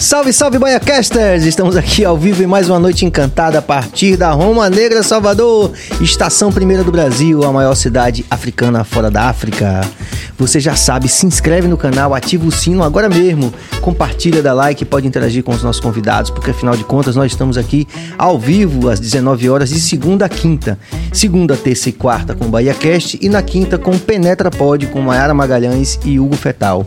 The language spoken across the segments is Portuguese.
Salve, salve, Baiacasters! Estamos aqui ao vivo em mais uma noite encantada a partir da Roma Negra, Salvador, estação primeira do Brasil, a maior cidade africana fora da África. Você já sabe, se inscreve no canal, ativa o sino agora mesmo, compartilha, dá like, pode interagir com os nossos convidados, porque afinal de contas nós estamos aqui ao vivo às 19 horas de segunda a quinta. Segunda, terça e quarta com o e na quinta com Penetra Pod com Mayara Magalhães e Hugo Fetal.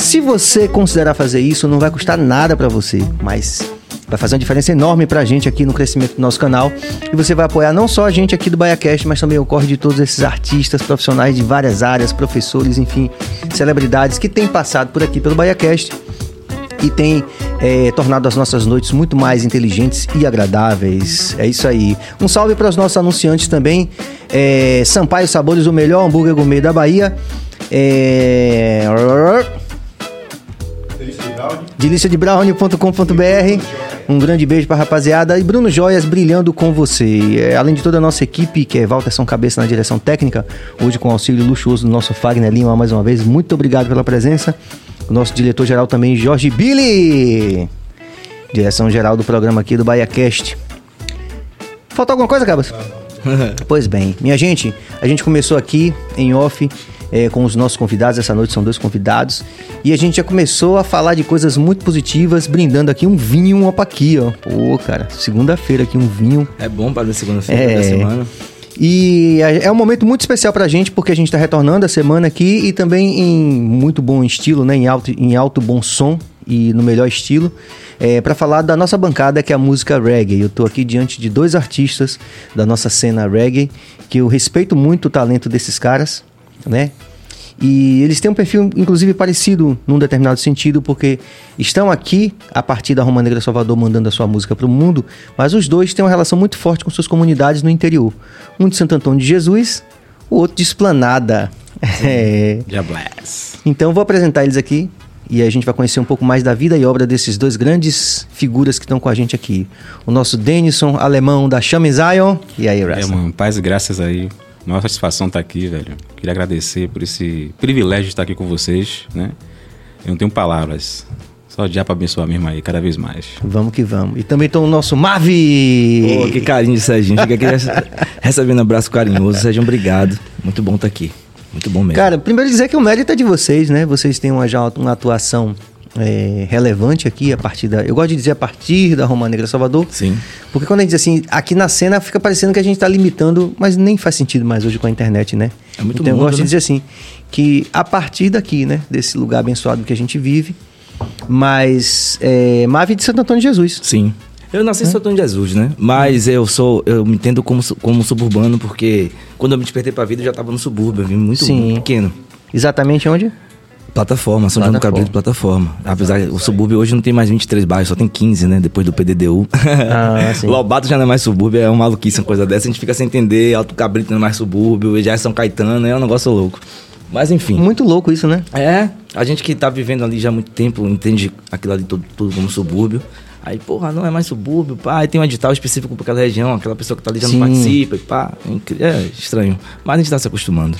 Se você considerar fazer isso, não vai custar nada para você, mas vai fazer uma diferença enorme pra gente aqui no crescimento do nosso canal. E você vai apoiar não só a gente aqui do BaiaCast, mas também o corre de todos esses artistas, profissionais de várias áreas, professores, enfim, celebridades que têm passado por aqui pelo BaiaCast e tem é, tornado as nossas noites muito mais inteligentes e agradáveis. É isso aí. Um salve para os nossos anunciantes também. É, Sampaio Sabores, o melhor hambúrguer gourmet da Bahia. É... deliciadebrownie.com.br Um grande beijo pra rapaziada. E Bruno Joias brilhando com você. É, além de toda a nossa equipe, que é Walter São Cabeça na direção técnica, hoje com o auxílio luxuoso do nosso Fagner Lima mais uma vez. Muito obrigado pela presença. O nosso diretor-geral também, Jorge Billy. Direção geral do programa aqui do BahiaCast. Faltou alguma coisa, Cabas? pois bem, minha gente, a gente começou aqui em off é, com os nossos convidados. Essa noite são dois convidados. E a gente já começou a falar de coisas muito positivas, brindando aqui um vinho e um opa aqui, ó. Pô, cara, segunda-feira aqui um vinho. É bom para segunda-feira É. da semana. E é é um momento muito especial pra gente, porque a gente tá retornando a semana aqui e também em muito bom estilo, né? Em alto, em alto bom som e no melhor estilo, é, para falar da nossa bancada, que é a música reggae. Eu tô aqui diante de dois artistas da nossa cena reggae, que eu respeito muito o talento desses caras, né? E eles têm um perfil, inclusive, parecido num determinado sentido, porque estão aqui a partir da Roma Negra Salvador mandando a sua música para o mundo, mas os dois têm uma relação muito forte com suas comunidades no interior. Um de Santo Antônio de Jesus, o outro de Esplanada. É. Então vou apresentar eles aqui e a gente vai conhecer um pouco mais da vida e obra desses dois grandes figuras que estão com a gente aqui. O nosso Denison, alemão da Chame Zion. E aí, É, Rasta? mano, paz e graças aí. Maior satisfação estar aqui, velho. Queria agradecer por esse privilégio de estar aqui com vocês, né? Eu não tenho palavras. Só já para abençoar mesmo aí, cada vez mais. Vamos que vamos. E também tem o nosso Mavi. Pô, que carinho de Serginho. Fica aqui rece- recebendo um abraço carinhoso. Serginho, obrigado. Muito bom estar aqui. Muito bom mesmo. Cara, primeiro dizer que o mérito é de vocês, né? Vocês têm uma, já uma atuação é, relevante aqui a partir da. Eu gosto de dizer a partir da Roma Negra Salvador. Sim. Porque quando a gente diz assim, aqui na cena fica parecendo que a gente tá limitando, mas nem faz sentido mais hoje com a internet, né? É muito então eu mundo, gosto de né? dizer assim, que a partir daqui, né? Desse lugar abençoado que a gente vive, mas é, Mavi de Santo Antônio de Jesus. Sim. Eu nasci em Santo Antônio de Jesus, né? Mas eu sou, eu me entendo como, como suburbano, porque quando eu me despertei pra vida, eu já tava no subúrbio, eu vim muito, Sim. muito pequeno. Exatamente onde? Plataforma, São João do Plataforma. Cabrito, plataforma. Apesar o subúrbio hoje não tem mais 23 bairros, só tem 15, né? Depois do PDDU. Ah. Lobato já não é mais subúrbio, é uma maluquice, uma coisa dessa. A gente fica sem entender. Alto Cabrito não é mais subúrbio, já é São Caetano, é um negócio louco. Mas enfim. Muito louco isso, né? É, a gente que tá vivendo ali já há muito tempo entende aquilo ali tudo, tudo como subúrbio. Aí, porra, não é mais subúrbio, pá. Aí tem um edital específico pra aquela região, aquela pessoa que tá ali já Sim. não participa, pá. É É estranho. Mas a gente tá se acostumando.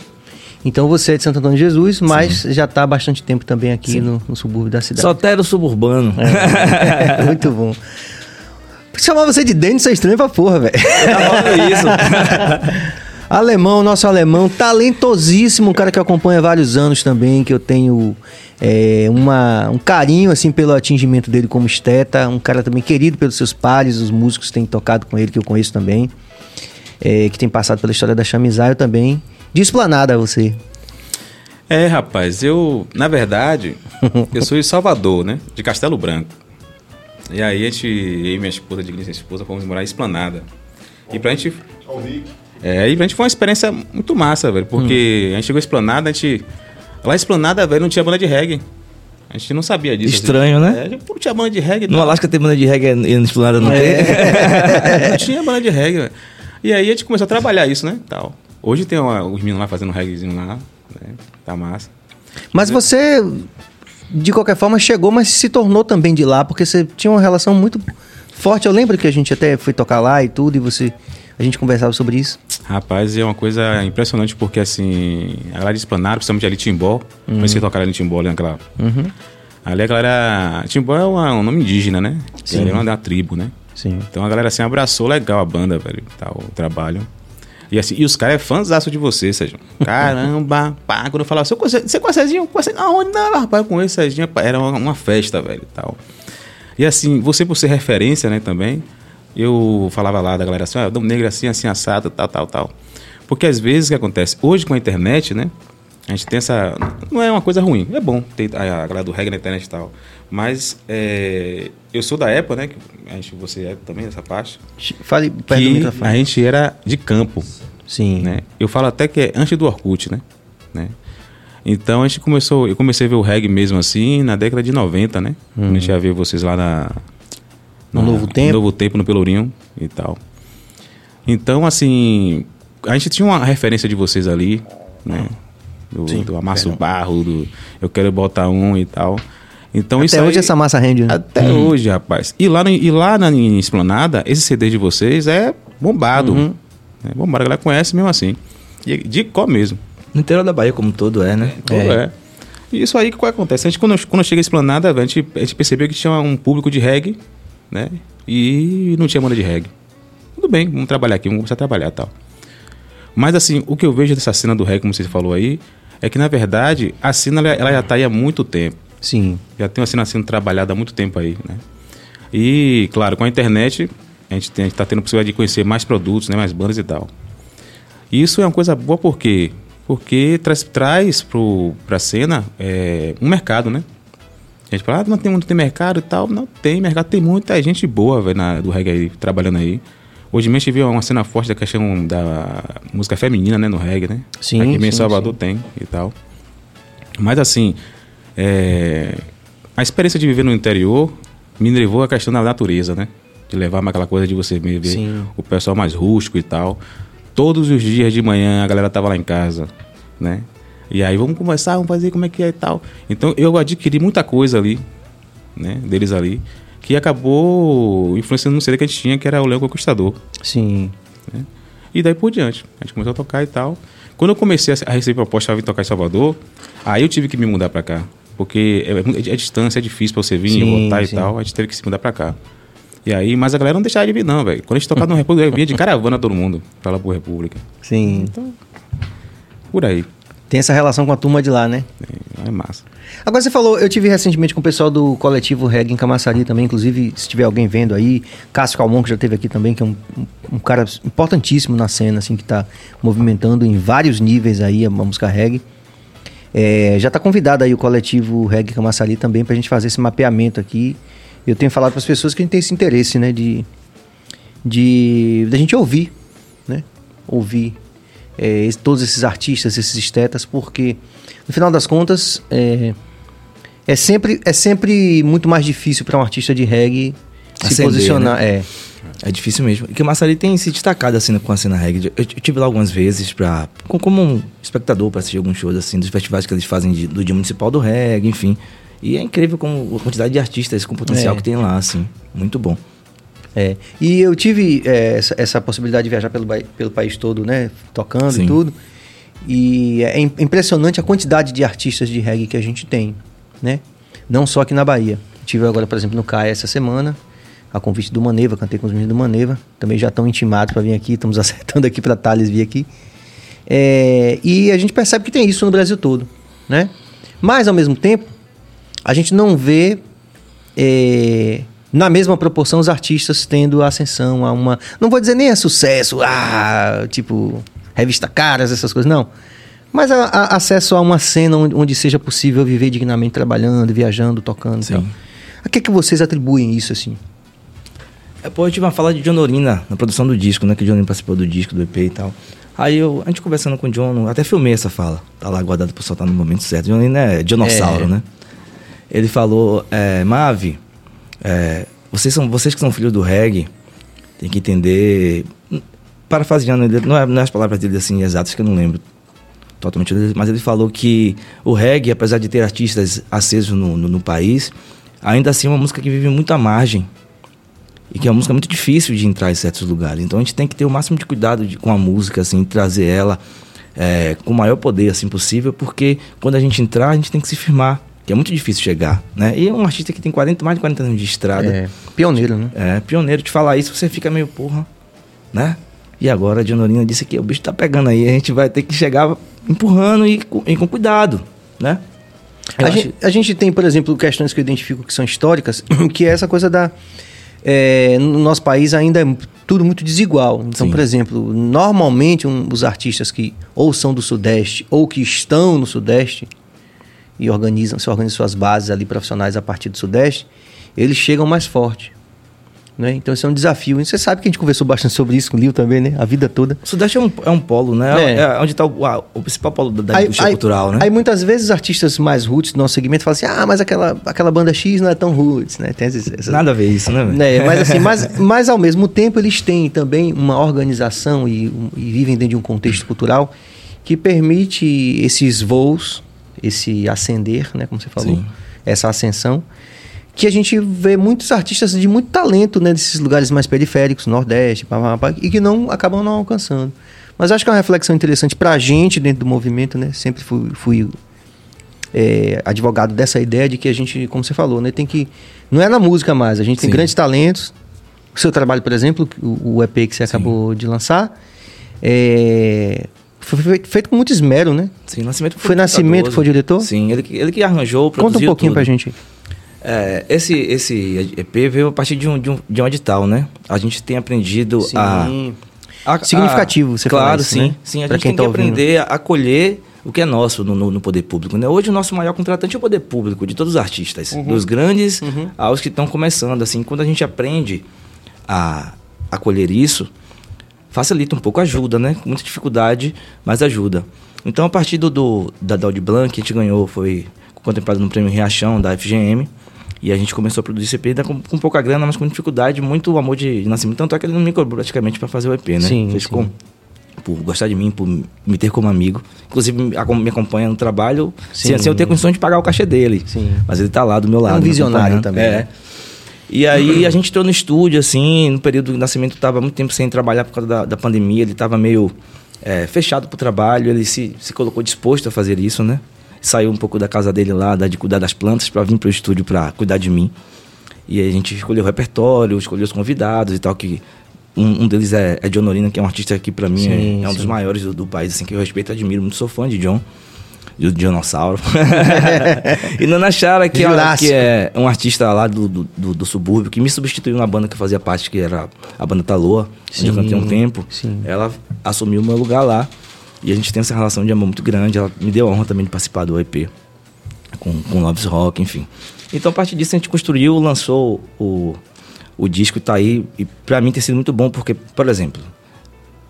Então você é de Santo Antônio de Jesus, mas já tá há bastante tempo também aqui Sim. no, no subúrbio da cidade. Sotero suburbano. É, muito bom. Chamar você de Denison é estranho pra porra, velho. Tá isso. Alemão, nosso alemão, talentosíssimo, um cara que eu acompanho há vários anos também, que eu tenho é, uma, um carinho assim pelo atingimento dele como esteta, um cara também querido pelos seus pares, os músicos que têm tocado com ele, que eu conheço também, é, que tem passado pela história da Chamizaio também. De esplanada você. É, rapaz, eu, na verdade, eu sou de Salvador, né? De Castelo Branco. E aí a gente, eu e minha esposa, de minha esposa, fomos morar em Esplanada. E pra gente. É, e pra gente foi uma experiência muito massa, velho. Porque a gente chegou em Esplanada, a gente. Lá em Esplanada, velho, não tinha banda de reggae. A gente não sabia disso. Estranho, né? É, a gente, não tinha banda de reggae. No não. Alasca tem banda de reggae e no Explanada não tem? não tinha banda de reggae, velho. E aí a gente começou a trabalhar isso, né? Tal. Hoje tem uma, os meninos lá fazendo reggaezinho lá, né? Tá massa. Mas você, de qualquer forma, chegou, mas se tornou também de lá, porque você tinha uma relação muito forte. Eu lembro que a gente até foi tocar lá e tudo, e você. A gente conversava sobre isso. Rapaz, é uma coisa impressionante porque assim, a galera de Esplanada, principalmente ali Timbó, Uhum. comecei a tocar ali Timbó ali naquela. Ali a galera. Timbó é uma- um nome indígena, né? Sim. Ele é uma da tribo, né? Sim. Então a galera assim abraçou legal a banda, velho, tal, o trabalho. E assim, e os caras é fãzaço de você, Sérgio. Caramba, pá, quando eu falava, você conhece, conhece Serginho? Conhece? Aonde não, rapaz, eu conheço Serginho, era uma, uma festa, velho, e tal. E assim, você por ser referência, né, também, eu falava lá da galera assim, ah, Dom Negro assim, assim, assado, tal, tal, tal. Porque às vezes o que acontece? Hoje com a internet, né, a gente tem essa. Não é uma coisa ruim, é bom ter a galera do reggae na internet e tal. Mas é, eu sou da época, né? Que a gente, você é também dessa parte. Fale perto do microfone. a gente era de campo, Sim. né? Eu falo até que é antes do Orkut, né? né? Então a gente começou, eu comecei a ver o reggae mesmo assim na década de 90, né? Quando a gente ia ver vocês lá na No Novo Tempo. No Novo Tempo no Pelourinho e tal. Então assim, a gente tinha uma referência de vocês ali, né? Do, Sim, do Amasso. Barro, do Eu Quero Botar Um e tal. Então isso Até aí- hoje essa massa rende, né? até hoje, rapaz. E lá, e lá na Esplanada, esse CD de vocês é bombado. Uhum. É bombado, a galera conhece mesmo assim. E de có mesmo. No interior da Bahia, como todo é, né? Todo é. E isso aí que acontece. A gente, quando, quando chega a Esplanada, a gente, a gente percebeu que tinha um público de reggae, né? E não tinha banda de reggae. Tudo bem, vamos trabalhar aqui, vamos começar a trabalhar e tal. Mas assim, o que eu vejo dessa cena do reggae, como você falou aí, é que na verdade a cena ela, ela já tá aí há muito tempo. Sim. Já tem uma cena sendo trabalhada há muito tempo aí, né? E, claro, com a internet, a gente está tendo a possibilidade de conhecer mais produtos, né? mais bandas e tal. E isso é uma coisa boa por quê? Porque traz, traz para a cena é, um mercado, né? A gente fala, ah, não tem, não tem mercado e tal. Não tem mercado, tem muita gente boa véio, do reggae aí, trabalhando aí. Hoje mesmo a gente viu uma cena forte da questão da música feminina, né, no reggae, né? Sim, Aqui em sim, Salvador tem e tal. Mas assim, é, a experiência de viver no interior me levou à questão da natureza, né? De levar aquela coisa de você ver Sim. o pessoal mais rústico e tal. Todos os dias de manhã a galera tava lá em casa, né? E aí vamos conversar, vamos fazer como é que é e tal. Então eu adquiri muita coisa ali, né? Deles ali, que acabou influenciando no CD que a gente tinha, que era o Leão Conquistador. Sim. né? E daí por diante. A gente começou a tocar e tal. Quando eu comecei a receber proposta para vir tocar em Salvador, aí eu tive que me mudar para cá. Porque é, é, é distância, é difícil para você vir Sim, e voltar sim. e tal. A gente teve que se mudar para cá. E aí, mas a galera não deixava de vir, não, velho. Quando a gente tocava no República, vinha de caravana todo mundo pra lá pro República. Sim. Por aí. Tem essa relação com a turma de lá, né? É, é massa. Agora você falou, eu tive recentemente com o pessoal do coletivo Reggae em Camaçari também, inclusive, se tiver alguém vendo aí, Cássio Calmon, que já esteve aqui também, que é um, um- cara importantíssimo na cena, assim, que tá movimentando em vários níveis aí a música reggae. É, já tá convidado aí o coletivo Reggae Camaçari também pra gente fazer esse mapeamento aqui. Eu tenho falado para as pessoas que a gente tem esse interesse, né, de de da gente ouvir, né? Ouvir é, todos esses artistas, esses estetas, porque no final das contas é, é sempre é sempre muito mais difícil para um artista de reggae se Ascender, posicionar. É, É difícil mesmo. E que o Massari tem se destacado assim com a cena reggae. Eu, eu tive lá algumas vezes para como um espectador para assistir alguns shows assim dos festivais que eles fazem de- do Dia Municipal do Reggae, enfim. E é incrível como a quantidade de artistas com potencial É. que tem lá, assim. Muito bom. É, e eu tive é, essa, essa possibilidade de viajar pelo, pelo país todo, né? Tocando Sim. e tudo. E é im- impressionante a quantidade de artistas de reggae que a gente tem, né? Não só aqui na Bahia. Tive agora, por exemplo, no CAI essa semana, a convite do Maneva, cantei com os meninos do Maneva. Também já estão intimados para vir aqui, estamos acertando aqui para Thales vir aqui. É, e a gente percebe que tem isso no Brasil todo, né? Mas, ao mesmo tempo, a gente não vê é, na mesma proporção os artistas tendo ascensão a uma. Não vou dizer nem a sucesso, ah, tipo, revista caras, essas coisas, não. Mas a- a- acesso a uma cena onde, onde seja possível viver dignamente trabalhando, viajando, tocando. Sim. tal. A que, que vocês atribuem isso, assim? É, pô, eu tive uma fala de John Norina na produção do disco, né? Que o John participou do disco, do EP e tal. Aí eu, a gente conversando com o John, até filmei essa fala. Tá lá guardado pra soltar no momento certo. John Norina é dinossauro, É. né? Ele falou, é, Mavi, é, vocês, são, vocês que são filhos do reggae, tem que entender... Parafraseando, ele, não, é, não é as palavras dele assim exatas que eu não lembro totalmente, mas ele falou que o reggae, apesar de ter artistas acesos no, no, no país, ainda assim é uma música que vive muito à margem. E que é uma música muito difícil de entrar em certos lugares. Então a gente tem que ter o máximo de cuidado de- com a música, assim, trazer ela é, com o maior poder assim possível, porque quando a gente entrar, a gente tem que se firmar. que é muito difícil chegar, né? E é um artista que tem 40, mais de 40 anos de estrada. É, pioneiro, né? É, pioneiro de falar isso, você fica meio porra, né? E agora a Dionorina disse que o bicho tá pegando aí, a gente vai ter que chegar empurrando e, com- e com cuidado, né? A acho- gente, a gente tem, por exemplo, questões que eu identifico que são históricas, que é essa coisa da. É, no nosso país ainda é tudo muito desigual. Então, Sim. por exemplo, normalmente um- os artistas que ou são do Sudeste ou que estão no Sudeste e organizam, se organizam suas bases ali profissionais a partir do Sudeste, eles chegam mais forte. Né? Então, isso é um desafio. E você sabe que a gente conversou bastante sobre isso com o Lio também, né? A vida toda. O Sudeste é um, é um polo, né? É. É, onde está o, o principal polo da, da indústria cultural, né? Aí muitas vezes artistas mais roots do nosso segmento falam assim: ah, mas aquela, aquela banda X não é tão roots, né? Tem essas, essas- Nada a ver isso, né? né? Mas assim, mas, mas ao mesmo tempo eles têm também uma organização e, um- e vivem dentro de um contexto cultural que permite esses voos, esse ascender, né? Como você falou, Sim. essa ascensão. Que a gente vê muitos artistas de muito talento, né? Desses lugares mais periféricos, Nordeste, pá, pá, e que não acabam não alcançando. Mas acho que é uma reflexão interessante pra gente dentro do movimento, né? Sempre fui, fui é, advogado dessa ideia de que a gente, como você falou, né? Tem que. Não é na música mais, a gente tem Sim. grandes talentos. O seu trabalho, por exemplo, o, o EP que você acabou de lançar, é, foi feito, com muito esmero, né? Sim, Nascimento Foi Nascimento que foi o diretor? Sim, ele, que- ele que arranjou, Conta um produziu pouquinho tudo. pra gente. É, esse, esse EP veio a partir de um, de, um, de um edital, né? A gente tem aprendido a... a- Significativo você Claro, isso, sim. né? Sim, a Pra gente quem tem tá que ouvindo. aprender a acolher o que é nosso no, no- no poder público. Né? Hoje o nosso maior contratante é o poder público, de todos os artistas. Uhum. Dos grandes aos que estão começando. Assim, quando a gente aprende a acolher isso, facilita um pouco, ajuda, né? Com muita dificuldade, mas ajuda. Então, a partir do, do da Daud Blanc, que a gente ganhou, foi contemplado no prêmio Riachão, da FGM, e a gente começou a produzir esse EP ainda com, com pouca grana, mas com dificuldade, muito amor de, de nascimento. Tanto é que ele não me cobrou praticamente para fazer o EP, né? Sim, Fez sim. com- por gostar de mim, por me ter como amigo. Inclusive, me acom- me acompanha no trabalho, Sim. sem, eu ter condições de pagar o cachê dele. Sim. Mas ele tá lá do meu É um lado. visionário também, É. né? E aí a gente entrou no estúdio, assim, no período do nascimento tava muito tempo sem trabalhar por causa da, da pandemia, ele tava meio é, fechado pro trabalho, ele se, se colocou disposto a fazer isso, né? Saiu um pouco da casa dele lá, de cuidar das plantas, para vir pro estúdio para cuidar de mim. E aí a gente escolheu o repertório, escolheu os convidados e tal, que um, um deles é, é John Norina, que é um artista que para mim Sim, é, é um dos maiores do, do país, assim, que eu respeito e admiro, muito sou fã de John. Do dinossauro. e Nana Chara, que é, que é um artista lá do, do, do- subúrbio, que me substituiu na banda que eu fazia parte, que era a banda Taloa, onde eu cantei um tempo. sim. Ela assumiu o meu lugar lá. E a gente tem essa relação de amor muito grande. Ela me deu a honra também de participar do EP com, com Loves Rock, enfim. Então, a partir disso, a gente construiu, lançou o, o disco, tá aí. E pra mim tem sido muito bom, porque, por exemplo,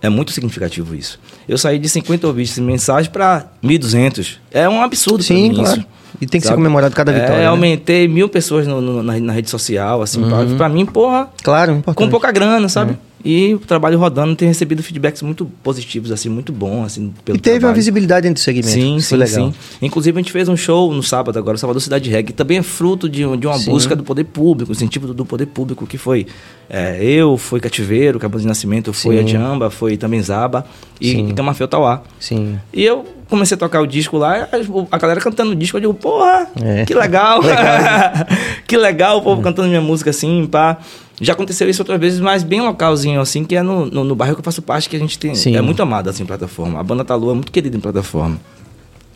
é muito significativo isso. Eu saí de 50 ouvintes mensagem pra 1.200. É um absurdo Sim, claro. isso. E tem que ser sabe? comemorado cada vitória. É, né? aumentei mil pessoas no- no- na, na rede social, assim, pra, pra mim, porra, Claro, importante. com pouca grana, sabe? E o trabalho rodando tem recebido feedbacks muito positivos, assim, muito bons, assim, pelo E teve uma trabalho. visibilidade dentro do segmento. Sim, sim, legal. sim. Inclusive, a gente fez um show no sábado agora, o Salvador Cidade Reggae, que também é fruto de, de uma Sim. busca do poder público, incentivo do, do poder público, que foi é, eu, foi Cativeiro, Cabo de Nascimento, foi Sim. a Jamba, foi também Zaba e, Sim. e Camafeu Tauá. Sim. E eu comecei a tocar o disco lá, a- galera cantando o disco, eu digo, porra, É. que legal. que legal o povo cantando minha música assim, pá. Já aconteceu isso outras vezes, mas bem localzinho, assim, que é no, no, no bairro que eu faço parte, que a gente tem. Sim. É muito amado, assim, em plataforma. A banda Talu é muito querida em plataforma.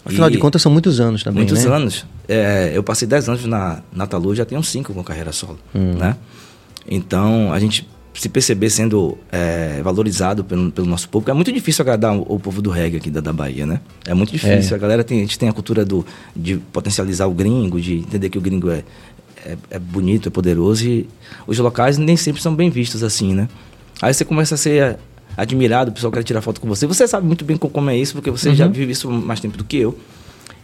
Afinal E de contas, são muitos anos também, Muitos né? anos. É, eu passei 10 anos na, na Talu, já tenho 5 com carreira solo, Hum. né? Então, a gente se perceber sendo é, valorizado pelo, pelo nosso público, é muito difícil agradar o, o povo do reggae aqui da, da Bahia, né? É muito difícil. É. A galera tem, a gente tem a cultura do, de potencializar o gringo, de entender que o gringo é, é, é bonito, é poderoso e os locais nem sempre são bem vistos assim, né? Aí você começa a ser admirado, o pessoal quer tirar foto com você. Você sabe muito bem co- como é isso, porque você Uhum. já vive isso mais tempo do que eu.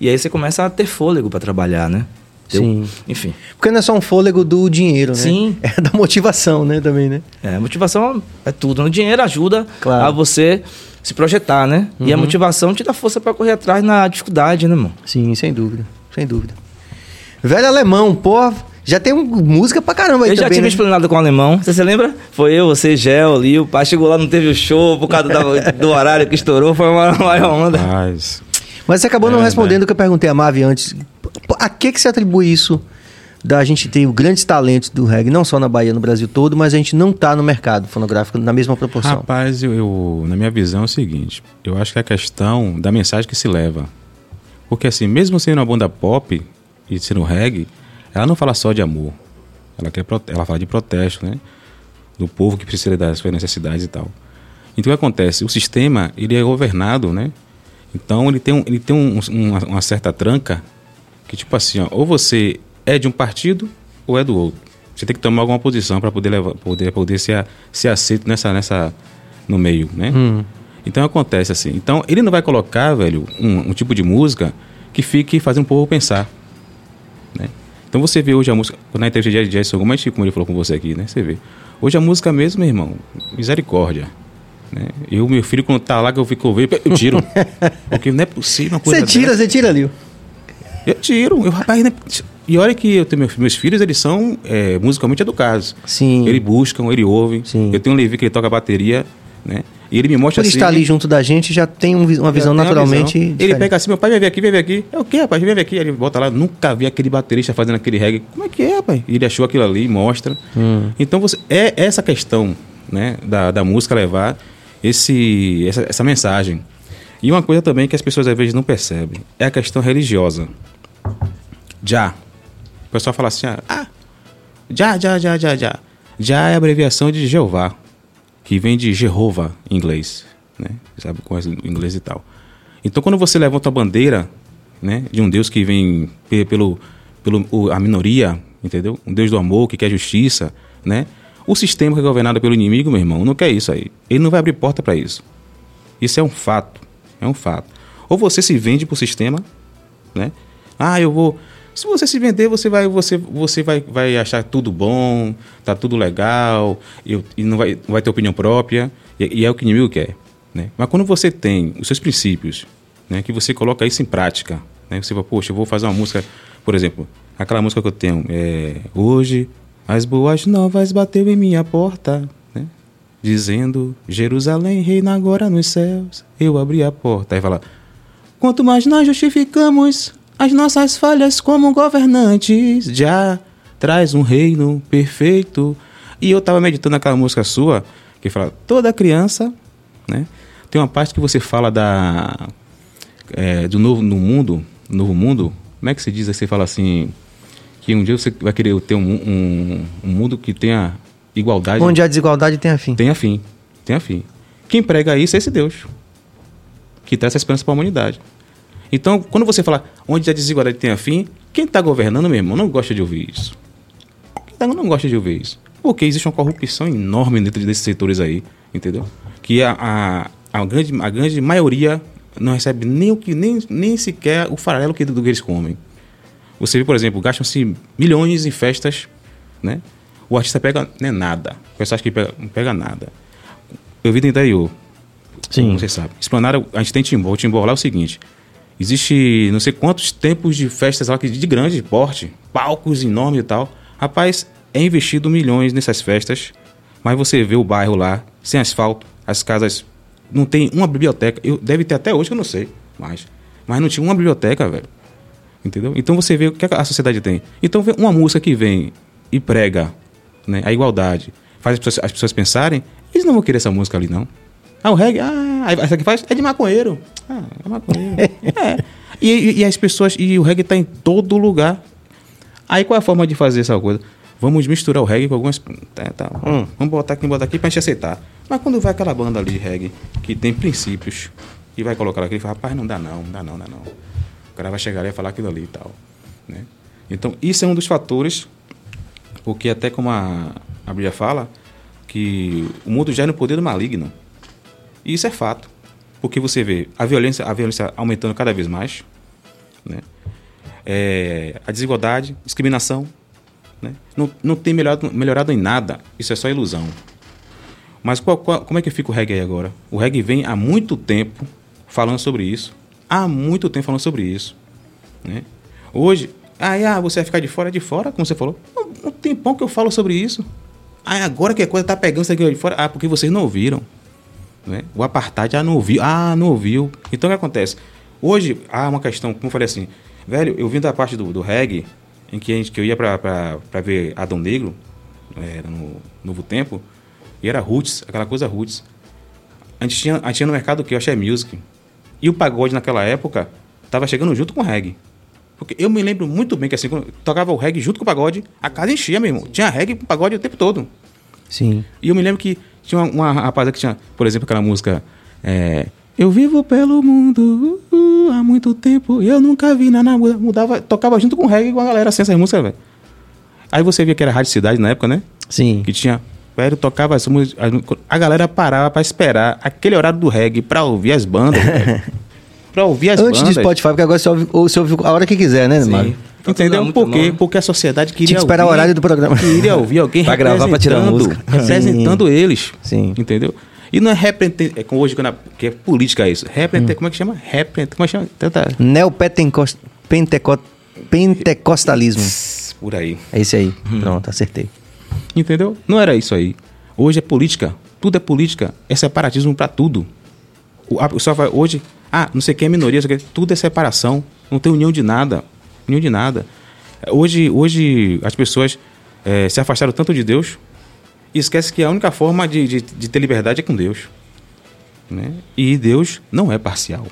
E aí você começa a ter fôlego para trabalhar, né? O- Sim. Enfim. Porque não é só um fôlego do dinheiro, né? Sim. É da motivação, né, também, né? É, motivação é tudo. O dinheiro ajuda Claro. a você se projetar, né? E a Uhum. motivação te dá força para correr atrás na dificuldade, né, irmão? Sim, sem dúvida. Sem dúvida. Velho alemão, pô, já tem um- música pra caramba aí Eu já também, tive né? explanada com o alemão. Você se lembra? Foi eu, você, Gel, ali. O pai chegou lá, não teve o show por causa da- do horário que estourou. Foi uma maior onda. Mas. Mas você acabou não É, respondendo o que eu perguntei a Mavi antes. A que que se atribui isso da gente ter grandes talentos do reggae, não só na Bahia, no Brasil todo, mas a gente não tá no mercado fonográfico na mesma proporção? Rapaz, eu, eu- na minha visão é o seguinte: eu acho que é a questão da mensagem que se leva. Porque assim, mesmo sendo uma banda pop e sendo reggae, ela não fala só de amor. Ela, quer, ela fala de protesto, né? Do povo que precisa das suas necessidades e tal. Então o que acontece? O sistema, ele é governado, né? Então ele tem, um, ele tem um- uma, uma certa tranca que tipo assim, ó, ou você é de um partido ou é do outro. Você tem que tomar alguma posição para poder levar, poder, poder ser, ser aceito nessa, nessa, no meio, né? Então acontece assim. Então ele não vai colocar, velho, um, um tipo de música que fique fazendo o povo pensar, né? Então você vê hoje a música, na entrevista de Jazz Sogoma, como ele falou com você aqui, né? Você vê. Hoje a música mesmo, meu irmão, misericórdia. Né? Eu, meu filho, quando tá lá que eu fico ouvindo, eu tiro. Porque não é possível uma coisa Você tira, você tira, Lil. Eu tiro. Eu, rapaz, né? E olha que eu tenho meus, meus filhos, eles são é, musicalmente educados. Sim. Eles buscam, eles ouvem. Sim. Eu tenho um Levi que ele toca bateria, né? E ele me mostra Por assim. estar ali junto da gente, já tem um uma visão tem uma naturalmente. visão. Ele pega assim, meu pai, vem ver aqui, vem ver aqui. É o quê, rapaz? Vem ver aqui. Aí Ele bota lá, nunca vi aquele baterista fazendo aquele reggae. Como é que é, rapaz? E ele achou aquilo ali, mostra. Hum. Então você é essa questão, né, da, da música levar esse, essa, essa mensagem. E uma coisa também que as pessoas às vezes não percebem é a questão religiosa. Já. O pessoal fala assim, ah, já, já, já, já, já. Já é a abreviação de Jeová, que vem de Jehovah em inglês, né? Sabe, conhece o inglês e tal. Então, quando você levanta a bandeira, né, de um Deus que vem pe- pelo, pelo a minoria, entendeu? Um Deus do amor, que quer justiça, né? O sistema que é governado pelo inimigo, meu irmão, não quer isso aí. Ele não vai abrir porta para isso. Isso é um fato, é um fato. Ou você se vende pro sistema, né? Ah, eu vou. Se você se vender, você vai, você, você vai, vai achar tudo bom, tá tudo legal, e, não, vai, vai ter opinião própria, e, e é o que o inimigo quer. Né? Mas quando você tem os seus princípios, né, que você coloca isso em prática, né, você fala, poxa, eu vou fazer uma música, por exemplo, aquela música que eu tenho, é, hoje as boas novas bateu em minha porta, né? dizendo, Jerusalém reina agora nos céus, eu abri a porta. Aí fala, Quanto mais nós justificamos as nossas falhas como governantes, já traz um reino perfeito. E eu estava meditando aquela música sua que fala toda criança, né? Tem uma parte que você fala da é, do novo no mundo, novo mundo. Como é que se diz? Aí Você fala assim que um dia você vai querer ter um, um, um mundo que tenha igualdade. Onde a desigualdade tem a fim. Tenha fim. Tenha fim. Quem prega isso é esse Deus. Que traz essa esperança para a humanidade. Então, quando você fala onde a desigualdade tenha fim, quem está governando, meu irmão, não gosta de ouvir isso. Quem tá, não gosta de ouvir isso. Porque existe uma corrupção enorme dentro desses setores aí, entendeu? Que a, a, a, grande, a grande maioria não recebe nem, o que, nem, nem sequer o farelo que, do que eles comem. Você vê, por exemplo, gastam-se milhões em festas, né? O artista pega né, nada. O pessoal acha que pega, não pega nada. Eu vi no interior. Sim. Como você sabe. Explanada, a gente tem Timbó. O Timbó lá é o seguinte. Existe não sei quantos tempos de festas lá de grande porte, palcos enormes e tal. Rapaz, é investido milhões nessas festas, mas você vê o bairro lá, sem asfalto, as casas não tem uma biblioteca. Eu, deve ter até hoje, eu não sei, mas, mas não tinha uma biblioteca, velho. Entendeu? Então você vê o que a sociedade tem. Então uma música que vem e prega né, a igualdade, faz as pessoas, as pessoas pensarem, eles não vão querer essa música ali, não. Ah, o reggae, ah, essa que faz é de maconheiro. Ah, é maconheiro. é. E, e- e as pessoas, e o reggae tá em todo lugar. Aí qual é a forma de fazer essa coisa? Vamos misturar o reggae com algumas. Tá, tá. Vamos botar aqui, botar aqui pra gente aceitar. Mas quando vai aquela banda ali de reggae que tem princípios e vai colocar aqui, fala, rapaz, não dá não, não dá não, não dá não. O cara vai chegar ali e falar aquilo ali e tal. Né? Então, isso é um dos fatores, porque até como a, a Bíblia fala, que o mundo já é no poder do maligno. E isso é fato. Porque você vê a violência, a violência aumentando cada vez mais, né? É, a desigualdade, discriminação, né? não, não tem melhorado, melhorado em nada. Isso é só ilusão. Mas qual- qual- como é que fica o reggae aí agora? O reggae vem há muito tempo falando sobre isso. Há muito tempo falando sobre isso. Né? Hoje, aí, ah, você vai ficar de fora, de fora, como você falou. Um, um tempão que eu falo sobre isso. Ah, agora que a coisa tá pegando isso aqui de fora. Ah, porque vocês não ouviram. Né? O apartheid, ah, não ouviu. Ah, não ouviu. Então o que acontece? Hoje há uma questão, como eu falei assim, Velho, eu vim da parte do, do reggae, em que, a gente, que eu ia pra ver Adão Negro, é, no Novo Tempo, e era roots, aquela coisa roots. A gente tinha, a gente tinha no mercado o que? O Axé Music. E o pagode naquela época tava chegando junto com o reggae. Porque eu me lembro muito bem que assim, quando tocava o reggae junto com o pagode, a casa enchia, meu irmão. Tinha reggae com pagode o tempo todo. Sim. E eu me lembro que tinha uma, uma rapaziada que tinha, por exemplo, aquela música. é, eu vivo pelo mundo uh, uh, há muito tempo e eu nunca vi nada muda- mudava, tocava junto com o reggae com a galera assim, essas músicas, velho. Aí você via que era Rádio Cidade na época, né? Sim. Que tinha. Velho, tocava as músicas. as- A galera parava pra esperar aquele horário do reggae pra ouvir as bandas. pra ouvir as Antes bandas. de Spotify, porque agora você ouve, ou você ouve a hora que quiser, né, Mário? Tá Entendeu? Por quê? novo. Porque a sociedade queria. Tinha que esperar o horário do programa. Queria ouvir alguém Pra gravar, pra tirar representando- música. Representando eles. Sim. Entendeu? E não é representante. É como hoje, que é política isso. Representante. Como é que chama? Representante. Como é que chama? Tenta- Neopentecostalismo. Por aí. É esse aí. Pronto, acertei. Entendeu? Não era isso aí. Hoje é política. Tudo é política. É separatismo pra tudo. O, a, o pessoal vai hoje, ah, não sei quem é minoria, sei tudo é separação. Não tem união de nada. União de nada. É, Hoje, hoje as pessoas eh, se afastaram tanto de Deus e esquece que a única forma de, de, de ter liberdade é com Deus. Né? E Deus não é parcial.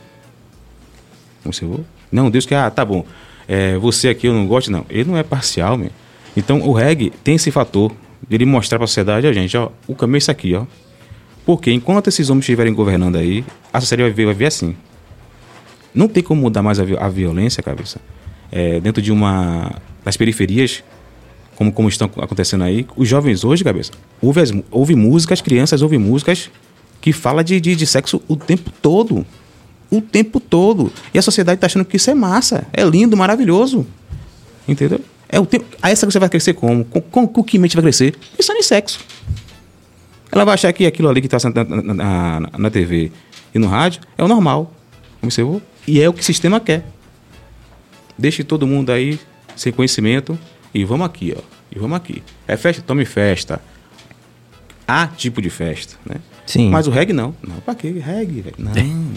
Viu? Não, Deus que, ah, tá bom. É, você aqui eu não gosto, não. Ele não é parcial, meu. Então o reggae tem esse fator de ele mostrar pra sociedade, ó, gente, ó, o caminho é isso aqui, ó. Porque enquanto esses homens estiverem governando aí, a sociedade vai ver, vai ver assim. Não tem como mudar mais a, a violência, cabeça. É, dentro de uma. das periferias, como, como estão acontecendo aí, os jovens hoje, cabeça, ouvem, as, músicas, crianças ouvem músicas que fala de, de, de sexo o tempo todo. O tempo todo. E a sociedade tá achando que isso é massa, é lindo, maravilhoso. Entendeu? É o tempo. Aí essa você vai crescer como? Com, com, com que mente vai crescer? Pensando em sexo. Ela vai achar que aquilo ali que está na, na, na, TV e no rádio é o normal. Observou? E é o que o sistema quer. Deixe todo mundo aí sem conhecimento e vamos aqui, ó. E vamos aqui. É festa? Tome festa. Há tipo de festa, né? Sim. Mas o reggae não. Não, pra quê? Reggae, velho. Não,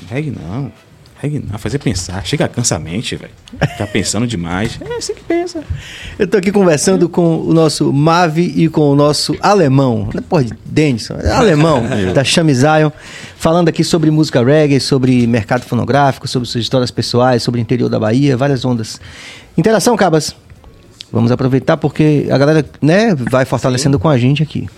reggae não. Reggae não. Fazer pensar. Chega cansa a mente, velho. Ficar pensando demais. É assim que pensa. Eu tô aqui conversando com o nosso Mavi e com o nosso alemão, é porra de Denison, é alemão, da Chame Zion, falando aqui sobre música reggae, sobre mercado fonográfico, sobre suas histórias pessoais, sobre o interior da Bahia, várias ondas. Interação, Cabas. Vamos aproveitar porque a galera, né, vai fortalecendo com a gente aqui.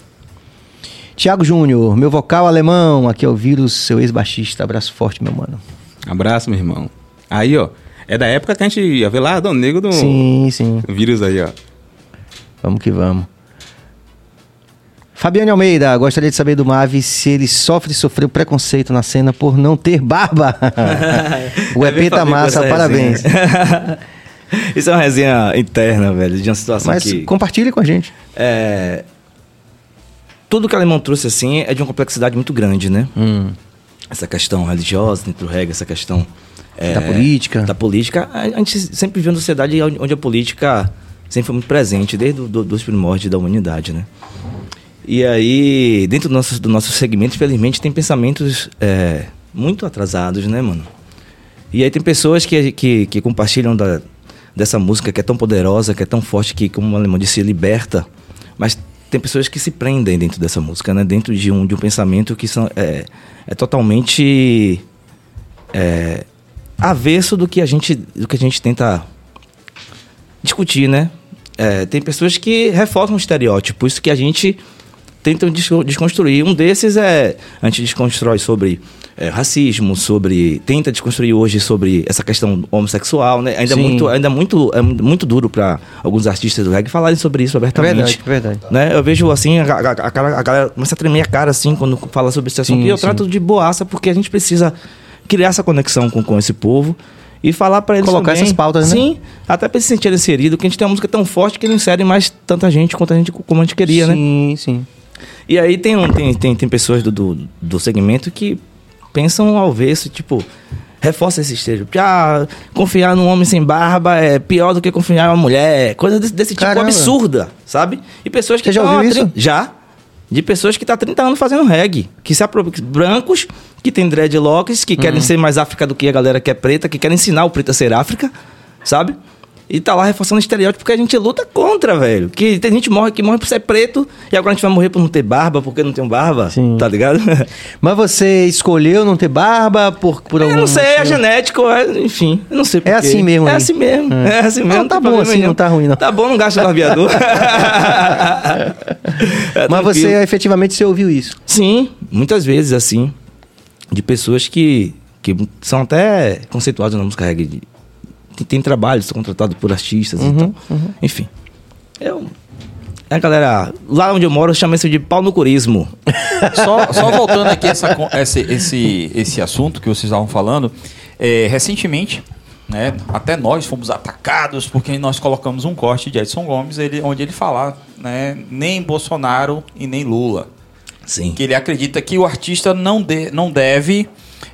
Tiago Júnior, meu vocal alemão, aqui é o Vírus, seu ex-baixista. Abraço forte, meu mano. Abraço, meu irmão. Aí, ó. É da época que a gente ia ver lá, Dom Negro do Sim, sim. vírus aí, ó. Vamos que vamos. Fabiane Almeida, gostaria de saber do Mavi se ele sofre e sofreu preconceito na cena por não ter barba. o EP tá massa, parabéns. Isso é uma resenha interna, velho, de uma situação Mas que... compartilhe com a gente. É, tudo que o alemão trouxe assim é de uma complexidade muito grande, né? Hum. Essa questão religiosa dentro do reggae, essa questão é, Da política. Da política. A, a gente sempre viveu numa sociedade onde onde a política sempre foi muito presente, desde do, dos primórdios da humanidade, né? E aí, dentro do nosso, do nosso segmento, infelizmente, tem pensamentos é, muito atrasados, né, mano? E aí tem pessoas que, que, que compartilham da, dessa música que é tão poderosa, que é tão forte, que, como o alemão disse, liberta. Mas tem pessoas que se prendem dentro dessa música, né? Dentro de um, de um pensamento que são, é, é totalmente é, avesso do que a gente, do que a gente tenta discutir, né? É, tem pessoas que reforçam estereótipos que a gente tenta desco- desconstruir. Um desses é a gente desconstrói sobre é, racismo, sobre tenta desconstruir hoje sobre essa questão homossexual, né? Ainda é Sim. muito, ainda é muito, é muito duro para alguns artistas do reggae falarem sobre isso É abertamente. verdade, é verdade. Né? Eu vejo assim, a, a, a cara- a galera começa a tremer a cara assim quando fala sobre esse assunto. Sim, e eu sim. trato de boaça porque a gente precisa criar essa conexão com, com esse povo e falar para eles Colocar também. essas pautas, né? Sim, até para se sentir inserido, que a gente tem uma música tão forte que não insere mais tanta gente quanto a gente, como a gente queria, né? sim, sim. E aí tem, um, tem, tem, tem pessoas do, do, do segmento que pensam ao avesso, tipo, reforça esse estereótipo. Ah, confiar num homem sem barba é pior do que confiar em uma mulher. Coisa desse, desse tipo Caramba. absurda, sabe? E pessoas que Você já ouviu isso? Já. De pessoas que estão há 30 anos fazendo reggae. Que se apro... Brancos, que tem dreadlocks, que Uhum. querem ser mais África do que a galera que é preta, que querem ensinar o preto a ser África. sabe? E tá lá reforçando estereótipo porque a gente luta contra, velho. Que tem gente que morre, que morre por ser preto e agora a gente vai morrer por não ter barba porque não tem barba. Sim. Tá ligado? Mas você escolheu não ter barba por, por algum Eu não sei, é motivo? genético, é- enfim, eu não sei É assim mesmo É aí. assim mesmo, Hum. é assim mesmo. Não, tá bom assim, nenhum. não tá ruim, não. Tá bom, não gasta barbeador. É Mas você efetivamente você ouviu isso. Sim, muitas vezes assim, de pessoas que, que são até conceituadas na música reggae. Que tem trabalho, são contratados por artistas Uhum, e tal. Enfim. Eu. A galera, lá onde eu moro, chama isso de pau no curismo. Só, só voltando aqui essa, esse, esse, esse assunto que vocês estavam falando, é, recentemente, né, até nós fomos atacados porque nós colocamos um corte de Edson Gomes, ele, onde ele fala, né, nem Bolsonaro e nem Lula. Sim. Que ele acredita que o artista não, de, não deve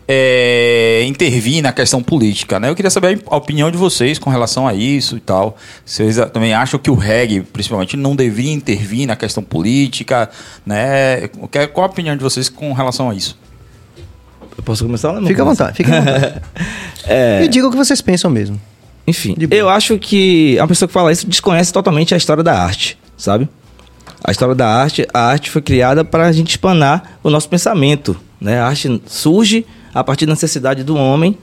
é, intervir na questão política. Né? Eu queria saber a opinião de vocês com relação a isso e tal. Vocês também acham que o reggae, principalmente, não deveria intervir na questão política? Né? Qual qual a opinião de vocês com relação a isso? Eu posso começar? Não Fica à vontade, fica à vontade. É, E diga o que vocês pensam mesmo. Enfim, eu acho que a pessoa que fala isso desconhece totalmente a história da arte, sabe? A história da arte, a arte foi criada para a gente espanar o nosso pensamento, né? A arte surge a partir da necessidade do homem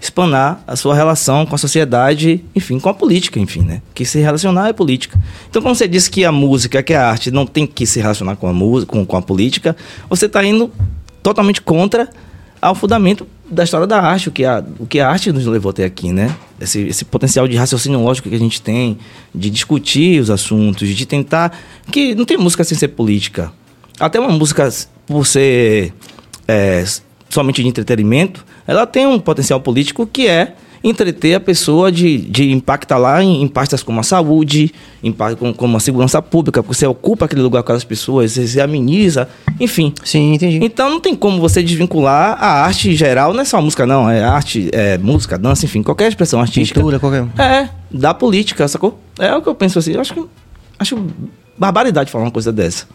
espanar a sua relação com a sociedade, enfim, com a política, enfim, né? Que se relacionar é política. Então, quando você diz que a música, que a arte não tem que se relacionar com a música, com, com a política, você está indo totalmente contra ao fundamento da história da arte, o que a, o que a arte nos levou até aqui, né? Esse, esse potencial de raciocínio lógico que a gente tem, de discutir os assuntos, de tentar. Que não tem música sem ser política. Até uma música, por ser é, somente de entretenimento, ela tem um potencial político que é entreter a pessoa de, de impactar lá em, em pastas como a saúde, em como, como a segurança pública, porque você ocupa aquele lugar com aquelas pessoas, você, você ameniza, enfim. Sim, entendi. Então não tem como você desvincular a arte em geral, não é só música, não. É arte, é música, dança, enfim, qualquer expressão artística. Pintura, qualquer. É, da política, sacou? É o que eu penso assim. Eu acho que. Acho barbaridade falar uma coisa dessa.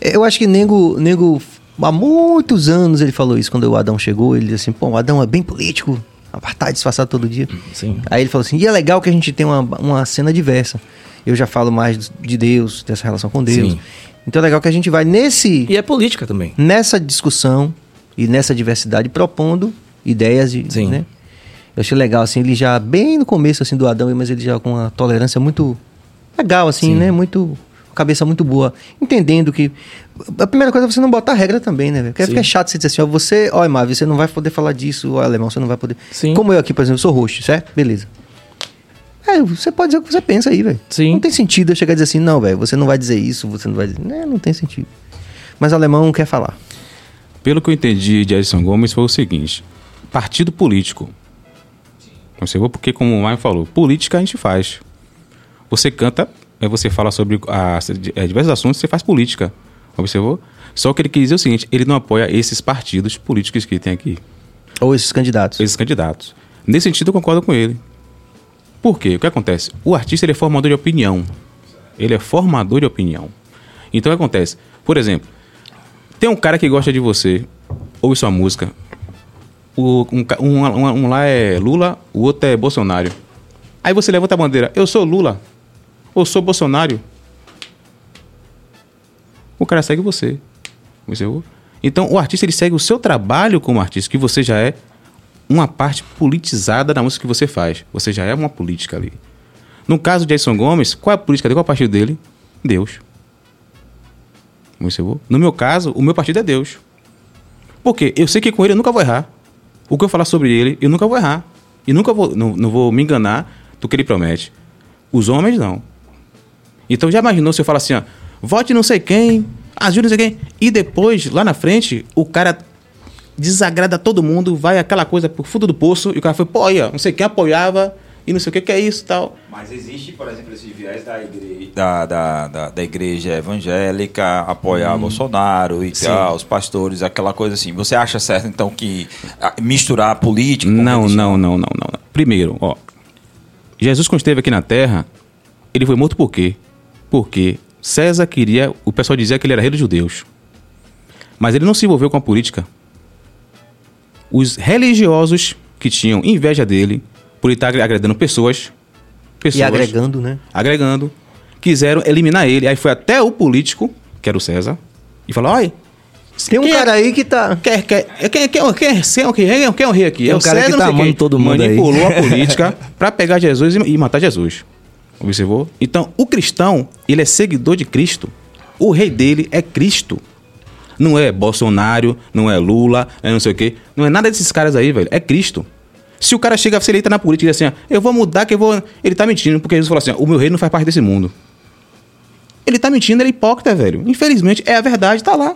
Eu acho que Nego, Nego, há muitos anos ele falou isso, quando o Adão chegou, ele disse assim, pô, o Adão é bem político, apartado, disfarçado todo dia. Sim. Aí ele falou assim, e é legal que a gente tem uma, uma cena diversa. Eu já falo mais de Deus, dessa relação com Deus. Sim. Então é legal que a gente vai nesse, E é política também. nessa discussão e nessa diversidade propondo ideias e, Sim. né? Eu achei legal, assim, ele já bem no começo, assim, do Adão, mas ele já com uma tolerância muito legal, assim, Sim. né? Muito... Cabeça muito boa. Entendendo que... A primeira coisa é você não botar regra também, né? velho? Porque Sim. fica chato você dizer assim, ó, você... Ó, Marvel, você não vai poder falar disso, ó, Alemão, você não vai poder... Sim. Como eu aqui, por exemplo, sou host, certo? Beleza. É, você pode dizer o que você pensa aí, velho. Sim. Não tem sentido eu chegar e dizer assim, não, velho, você não vai dizer isso, você não vai dizer... Né? Não tem sentido. Mas o alemão não quer falar. Pelo que eu entendi de Edson Gomes foi o seguinte: partido político. Observou? Porque, como o Maio falou, política a gente faz. Você canta, você fala sobre a, é, diversos assuntos, você faz política. Observou? Só que ele quis dizer o seguinte: ele não apoia esses partidos políticos que tem aqui, Ou esses candidatos. esses candidatos. Nesse sentido, eu concordo com ele. Por quê? O que acontece? O artista ele é formador de opinião. Ele é formador de opinião. Então, o que acontece? Por exemplo, tem um cara que gosta de você, ouve sua música. O, um, um- um- um lá é Lula, o outro é Bolsonaro. Aí você levanta a bandeira, eu sou Lula, ou sou Bolsonaro. O cara segue você. Observou? Então, o artista ele segue o seu trabalho como artista, que você já é uma parte politizada na música que você faz. Você já é uma política ali. No caso de Jason Gomes, qual é a política dele? Qual é o partido dele? Deus. Observou? No meu caso, o meu partido é Deus. Por quê? Eu sei que com ele eu nunca vou errar. O que eu falar sobre ele, eu nunca vou errar. E nunca vou, não, não vou me enganar do que ele promete. Os homens não. Então já imaginou se eu falar assim, ó, vote não sei quem, ajude não sei quem, e depois, lá na frente, o cara desagrada todo mundo, vai aquela coisa pro fundo do poço, e o cara foi, pô, aí, ó, não sei quem apoiava, e não sei o que que é isso e tal. Mas existe, por exemplo, esse viés da igreja, da, da, da, da igreja evangélica apoiar Bolsonaro e Sim. tal, os pastores, aquela coisa assim. Você acha certo, então, que ah, misturar política não, não, não, não, não. Primeiro, ó. Jesus, quando esteve aqui na Terra, ele foi morto por quê? Porque César queria. O pessoal dizia que ele era rei dos judeus. Mas ele não se envolveu com a política. Os religiosos que tinham inveja dele por ele estar agredando pessoas. pessoas E agregando, né? agregando, quiseram eliminar ele. Aí foi até o político, que era o César, e falou: olha. Tem um quem é- cara aí que tá. Quer, quer, quer, quer, quer, quer? Quer, quer o rei aqui? Tem é um o cara que César, tá não sei amando todo mundo aí. Manipulou a política pra pegar Jesus e, e matar Jesus. Observou? Então, o cristão, ele é seguidor de Cristo. O rei dele é Cristo. Não é Bolsonaro, não é Lula, é não sei o quê. Não é nada desses caras aí, velho. É Cristo. Se o cara chega, se ele entra na política e diz assim, ó, eu vou mudar que eu vou... Ele tá mentindo, porque Jesus falou assim, ó, o meu rei não faz parte desse mundo. Ele tá mentindo, ele é hipócrita, velho. Infelizmente, é a verdade, tá lá.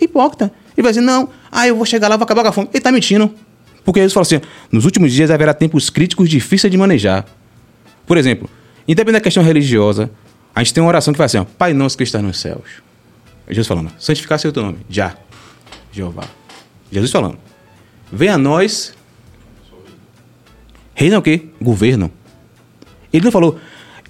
Hipócrita. Ele vai dizer, não, ah, eu vou chegar lá, vou acabar com a fome. Ele tá mentindo. Porque Jesus falou assim, nos últimos dias haverá tempos críticos difíceis de manejar. Por exemplo, independente da questão religiosa, a gente tem uma oração que faz assim, ó, Pai nosso que está nos céus. É Jesus falando, santificar seu teu nome. Já. Jeová. Jesus falando. Venha a nós. Reino é o quê? Governo. Ele não falou,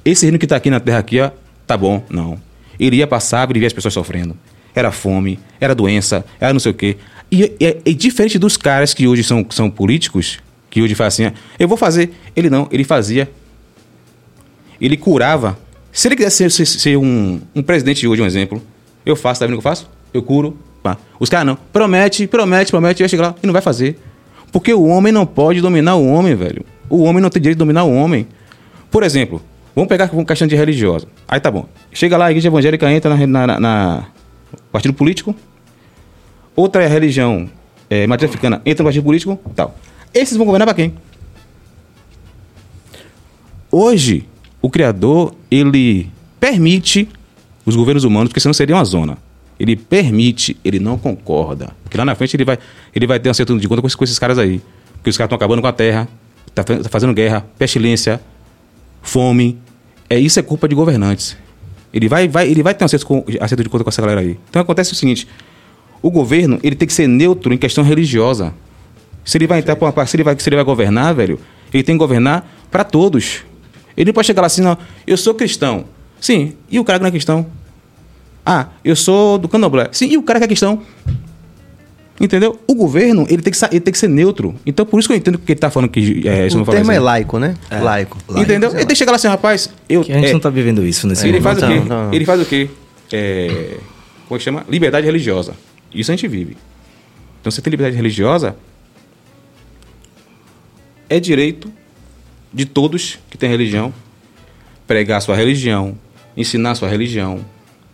esse reino que está aqui na terra aqui, ó, tá bom. Não. Ele ia passar e ver as pessoas sofrendo. Era fome, era doença, era não sei o quê. E, e- e diferente dos caras que hoje são, são políticos, que hoje fazem assim, eu vou fazer. Ele não, ele fazia. Ele curava. Se ele quisesse ser, ser- ser um, um presidente de hoje, um exemplo, eu faço, tá vendo o que eu faço? Eu curo. Pá. Os caras não. Promete, promete, promete, vai chegar lá e não vai fazer. Porque o homem não pode dominar o homem, velho. O homem não tem direito de dominar o homem. Por exemplo, vamos pegar com questão de religiosa. Aí tá bom. Chega lá, a igreja evangélica entra na, na, na- partido político. Outra religião, é, matriz entra no partido político tal. Esses vão governar pra quem? Hoje, o Criador, ele permite os governos humanos, porque senão seria uma zona. Ele permite, ele não concorda. Porque lá na frente ele vai, ele vai ter um acerto de conta com esses, com esses caras aí. Porque os caras estão acabando com a terra, tá, tá fazendo guerra, pestilência, fome. É, isso é culpa de governantes. Ele vai, vai, ele vai ter um acerto, de conta com essa galera aí. Então acontece o seguinte: o governo ele tem que ser neutro em questão religiosa. Se ele vai entrar para uma se ele vai, se ele vai governar, velho, ele tem que governar para todos. Ele não pode chegar lá assim, não, eu sou cristão. Sim, e o cara que não é cristão? Ah, eu sou do candomblé. Sim, e o cara que é cristão? Entendeu? O governo, ele tem que, ele tem que ser neutro. Então, por isso que eu entendo que ele tá falando que é, isso O não fala termo assim. é laico, né? Laico. Entendeu? Ele tem que chegar lá assim, rapaz, eu... Que a gente é, não tá vivendo isso nesse ele mundo. faz o Não, quê? não, não. Ele faz o quê? É, como é que chama? Liberdade religiosa. Isso a gente vive. Então, você tem liberdade religiosa, é direito de todos que têm religião pregar sua religião, ensinar sua religião,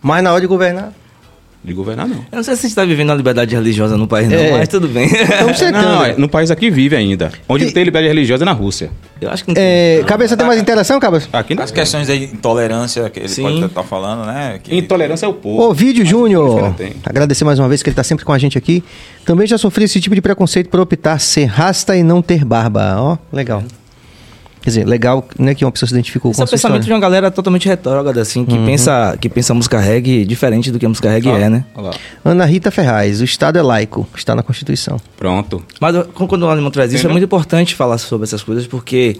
Mas na hora de governar. de governar não. Eu não sei se a gente tá vivendo a liberdade religiosa no país, não, É. mas tudo bem. Estamos secando. Não, é, no país aqui vive ainda. Onde E- não tem liberdade religiosa é na Rússia. Eu acho que não tem. É, cabeça tem mais interação, Cabeça? Aqui não. As questões de intolerância que ele Sim. pode estar falando, né? Que- Intolerância é o povo. Ô, Vídeo Júnior, tem. agradecer mais uma vez que ele tá sempre com a gente aqui. Também já sofri esse tipo de preconceito por optar ser rasta e não ter barba. Ó, legal. Quer dizer, legal, né, que uma pessoa se identificou Esse com é o pensamento de história. uma galera totalmente retrógrada, assim, que, Uhum. pensa, que pensa a música reggae diferente do que a música reggae é, né? Olha lá. Ana Rita Ferraz, o Estado é laico, está na Constituição. Pronto. Mas quando o Alemão traz isso, é muito importante falar sobre essas coisas, porque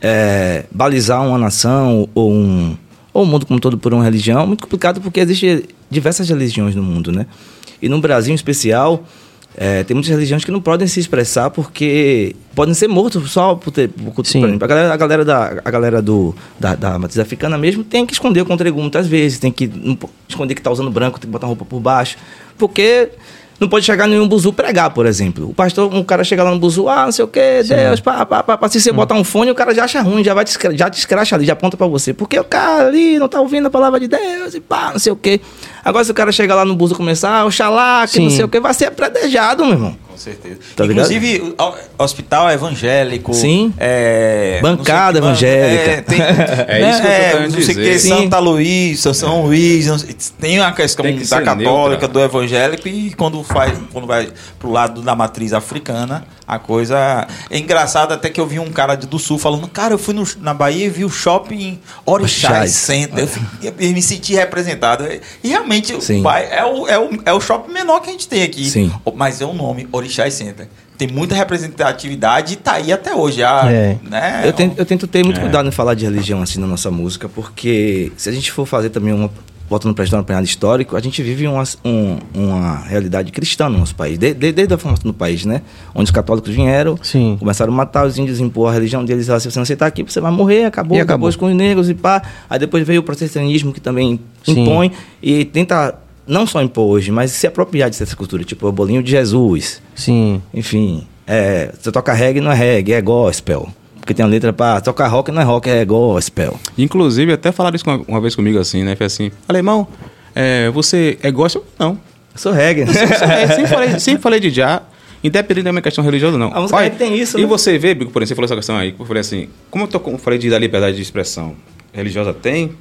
é, balizar uma nação ou um, ou o mundo como um todo por uma religião é muito complicado, porque existem diversas religiões no mundo, né? E no Brasil, em especial, é, tem muitas religiões que não podem se expressar porque podem ser mortos só por ter... Por, Sim. por exemplo, a galera, a galera, da, a galera do, da, da matriz africana mesmo tem que esconder o contrego muitas vezes, tem que esconder que tá usando branco, tem que botar roupa por baixo, porque... Não pode chegar nenhum buzu pregar, por exemplo. O pastor, um cara chega lá no buzu, ah, não sei o que, Deus, pá, pá, pá, pá. Se você botar um fone, o cara já acha ruim, já vai te, já te escracha ali, já aponta pra você. Porque o cara ali não tá ouvindo a palavra de Deus e pá, não sei o que. Agora, se o cara chegar lá no buzu e começar, ah, oxalá, que não Sim. sei o que, vai ser predejado, meu irmão. Com certeza. Tá ligado? Inclusive, o- hospital evangélico. Sim. É, Bancada que evangélica. É, tem, É isso que eu tô querendo Não sei o que, dizer. Sim. Santa Luís, São Luís. não sei- tem a questão Tem que da católica, neutra. do evangélico, e quando, faz, quando vai pro lado da matriz africana, a coisa. É engraçado até que eu vi um cara de- do sul falando: Cara, eu fui no- na Bahia e vi o shopping Orixás. Center. Eu, eu me senti representado. E realmente Sim. o Bahia é o, é, o, é o shopping menor que a gente tem aqui. Sim. Mas é o nome, Orixás Center. Tem muita representatividade e tá aí até hoje. Já, É. né? Eu tento, eu tento ter muito É. cuidado em falar de religião assim na nossa música, porque se a gente for fazer também uma, voltando para a história do apanhado histórico, a gente vive uma, um- uma realidade cristã no nosso país, de- de- desde a formação do país, né? Onde os católicos vieram, Sim. começaram a matar os índios, impor a religião deles, ah, se você não aceitar aqui, você vai morrer, acabou, E acabou. depois com os negros e pá. Aí depois veio o protestantismo que também Sim. impõe e tenta não só impor hoje, mas se apropriar dessa cultura, tipo o bolinho de Jesus, Sim. enfim, é, você toca reggae não é reggae, é gospel. Porque tem a letra pra tocar rock não é rock, é gospel. Inclusive, até falaram isso uma, uma vez comigo assim, né? Foi assim, alemão, é, você é gospel? Não. Eu sou reggae. É, sempre, falei, sempre falei de já, independente da minha questão religiosa, não. A música Olha, tem isso, E né? você vê, Bico, por exemplo, você falou essa questão aí, que eu falei assim, como eu tô, com- falei de, da liberdade de expressão religiosa tem,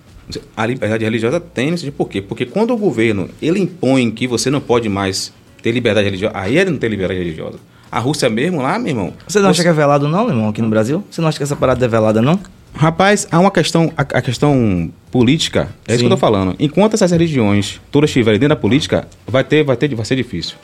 a liberdade religiosa tem, não sei por quê. Porque quando o governo, ele impõe que você não pode mais ter liberdade religiosa, aí ele não tem liberdade religiosa. A Rússia mesmo lá, meu irmão. Você não acha que é velado não, irmão, aqui no Brasil? Você não acha que essa parada é velada não? Rapaz, há uma questão, a, a questão política, é isso Sim. que eu tô falando. Enquanto essas religiões todas estiverem dentro da política, vai ter, vai ter, vai ser difícil.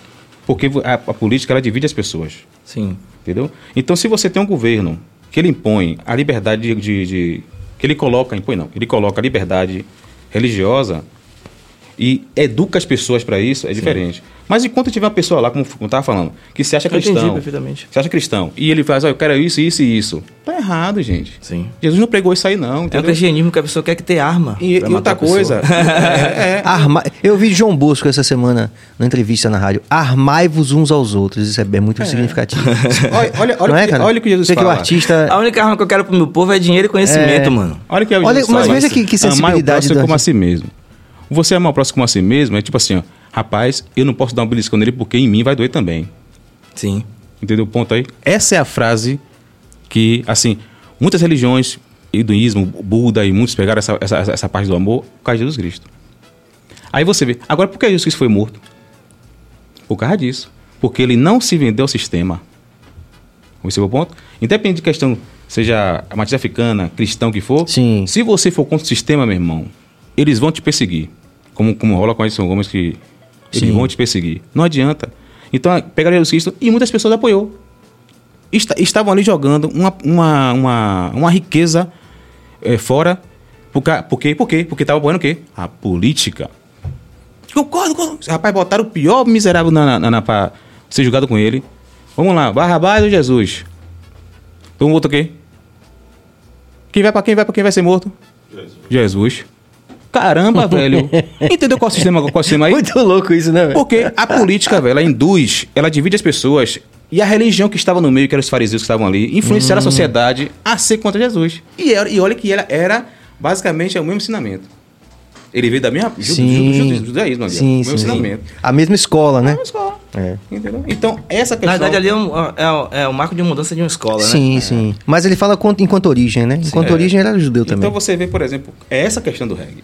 Porque a, a política ela divide as pessoas, Sim. entendeu? Então, se você tem um governo que ele impõe a liberdade de, de- de- que ele coloca, impõe não, ele coloca a liberdade religiosa e educa as pessoas para isso, é diferente. Mas enquanto tiver uma pessoa lá, como eu estava falando, que se acha Eu entendi cristão, perfeitamente. se acha cristão, e ele faz, olha, eu quero isso, isso e isso, tá errado, gente. Sim. Jesus não pregou isso aí, não. É o Entendeu? cristianismo que a pessoa quer que ter arma. E, e outra coisa. é, é. Arma... Eu vi João Bosco essa semana na entrevista na rádio. Armai-vos uns aos outros. Isso é bem muito significativo. Olha, olha, olha, Não é, que- cara? olha o que Jesus Você que o fala. artista. A única arma que eu quero pro meu povo é dinheiro e conhecimento, mano. Olha que é o Olha, Jesus mas fala. veja que- que Amar o sensibilidade próximo como a si mesmo. Você amar o próximo como a si mesmo é tipo assim, ó. Rapaz, eu não posso dar um beliscão nele porque em mim vai doer também. Sim. Entendeu o ponto aí? Essa é a frase que, assim, muitas religiões, hinduísmo, Buda e muitos pegaram essa, essa, essa- parte do amor por causa de Jesus Cristo. Aí você vê, agora por que Jesus Cristo foi morto? Por causa disso. Porque ele não se vendeu ao sistema. Esse é o ponto? Independente de questão, seja a matriz africana, cristão que for, Sim. se você for contra o sistema, meu irmão, eles vão te perseguir. Como, como rola com Edson Gomes que eles Sim. vão te perseguir. Não adianta. Então, pegaram Jesus Cristo e muitas pessoas apoiou. Esta- estavam ali jogando uma, uma, uma, uma riqueza eh, fora. Por, por quê? Por quê? Porque estava apoiando o quê? A política. Concordo, concordo. Rapaz, botaram o pior miserável na, na, na, pra ser julgado com ele. Vamos lá, Barrabás ou Jesus? Então outro o quê? Quem vai pra quem vai pra quem vai ser morto? Jesus. Caramba, velho. Entendeu qual é o sistema, qual é o sistema aí? Muito louco isso, né, velho? Porque a política, velho, ela induz, ela divide as pessoas. E a religião que estava no meio, que eram os fariseus que estavam ali, influenciaram a sociedade a ser contra Jesus. E, era- e olha que ela era basicamente o mesmo ensinamento. Ele veio da mesma Sim. judaísmo ó, o Sim, mesmo sim, sim. ensinamento. A mesma escola, né? É uma escola. É. Entendeu? Então, essa Na questão. verdade, ali é, um, é, é o marco de mudança de uma escola, né? Sim, sim. Mas ele fala quanto- enquanto origem, né? Enquanto É. origem ele era judeu também. Então você vê, por exemplo, é essa questão do reggae.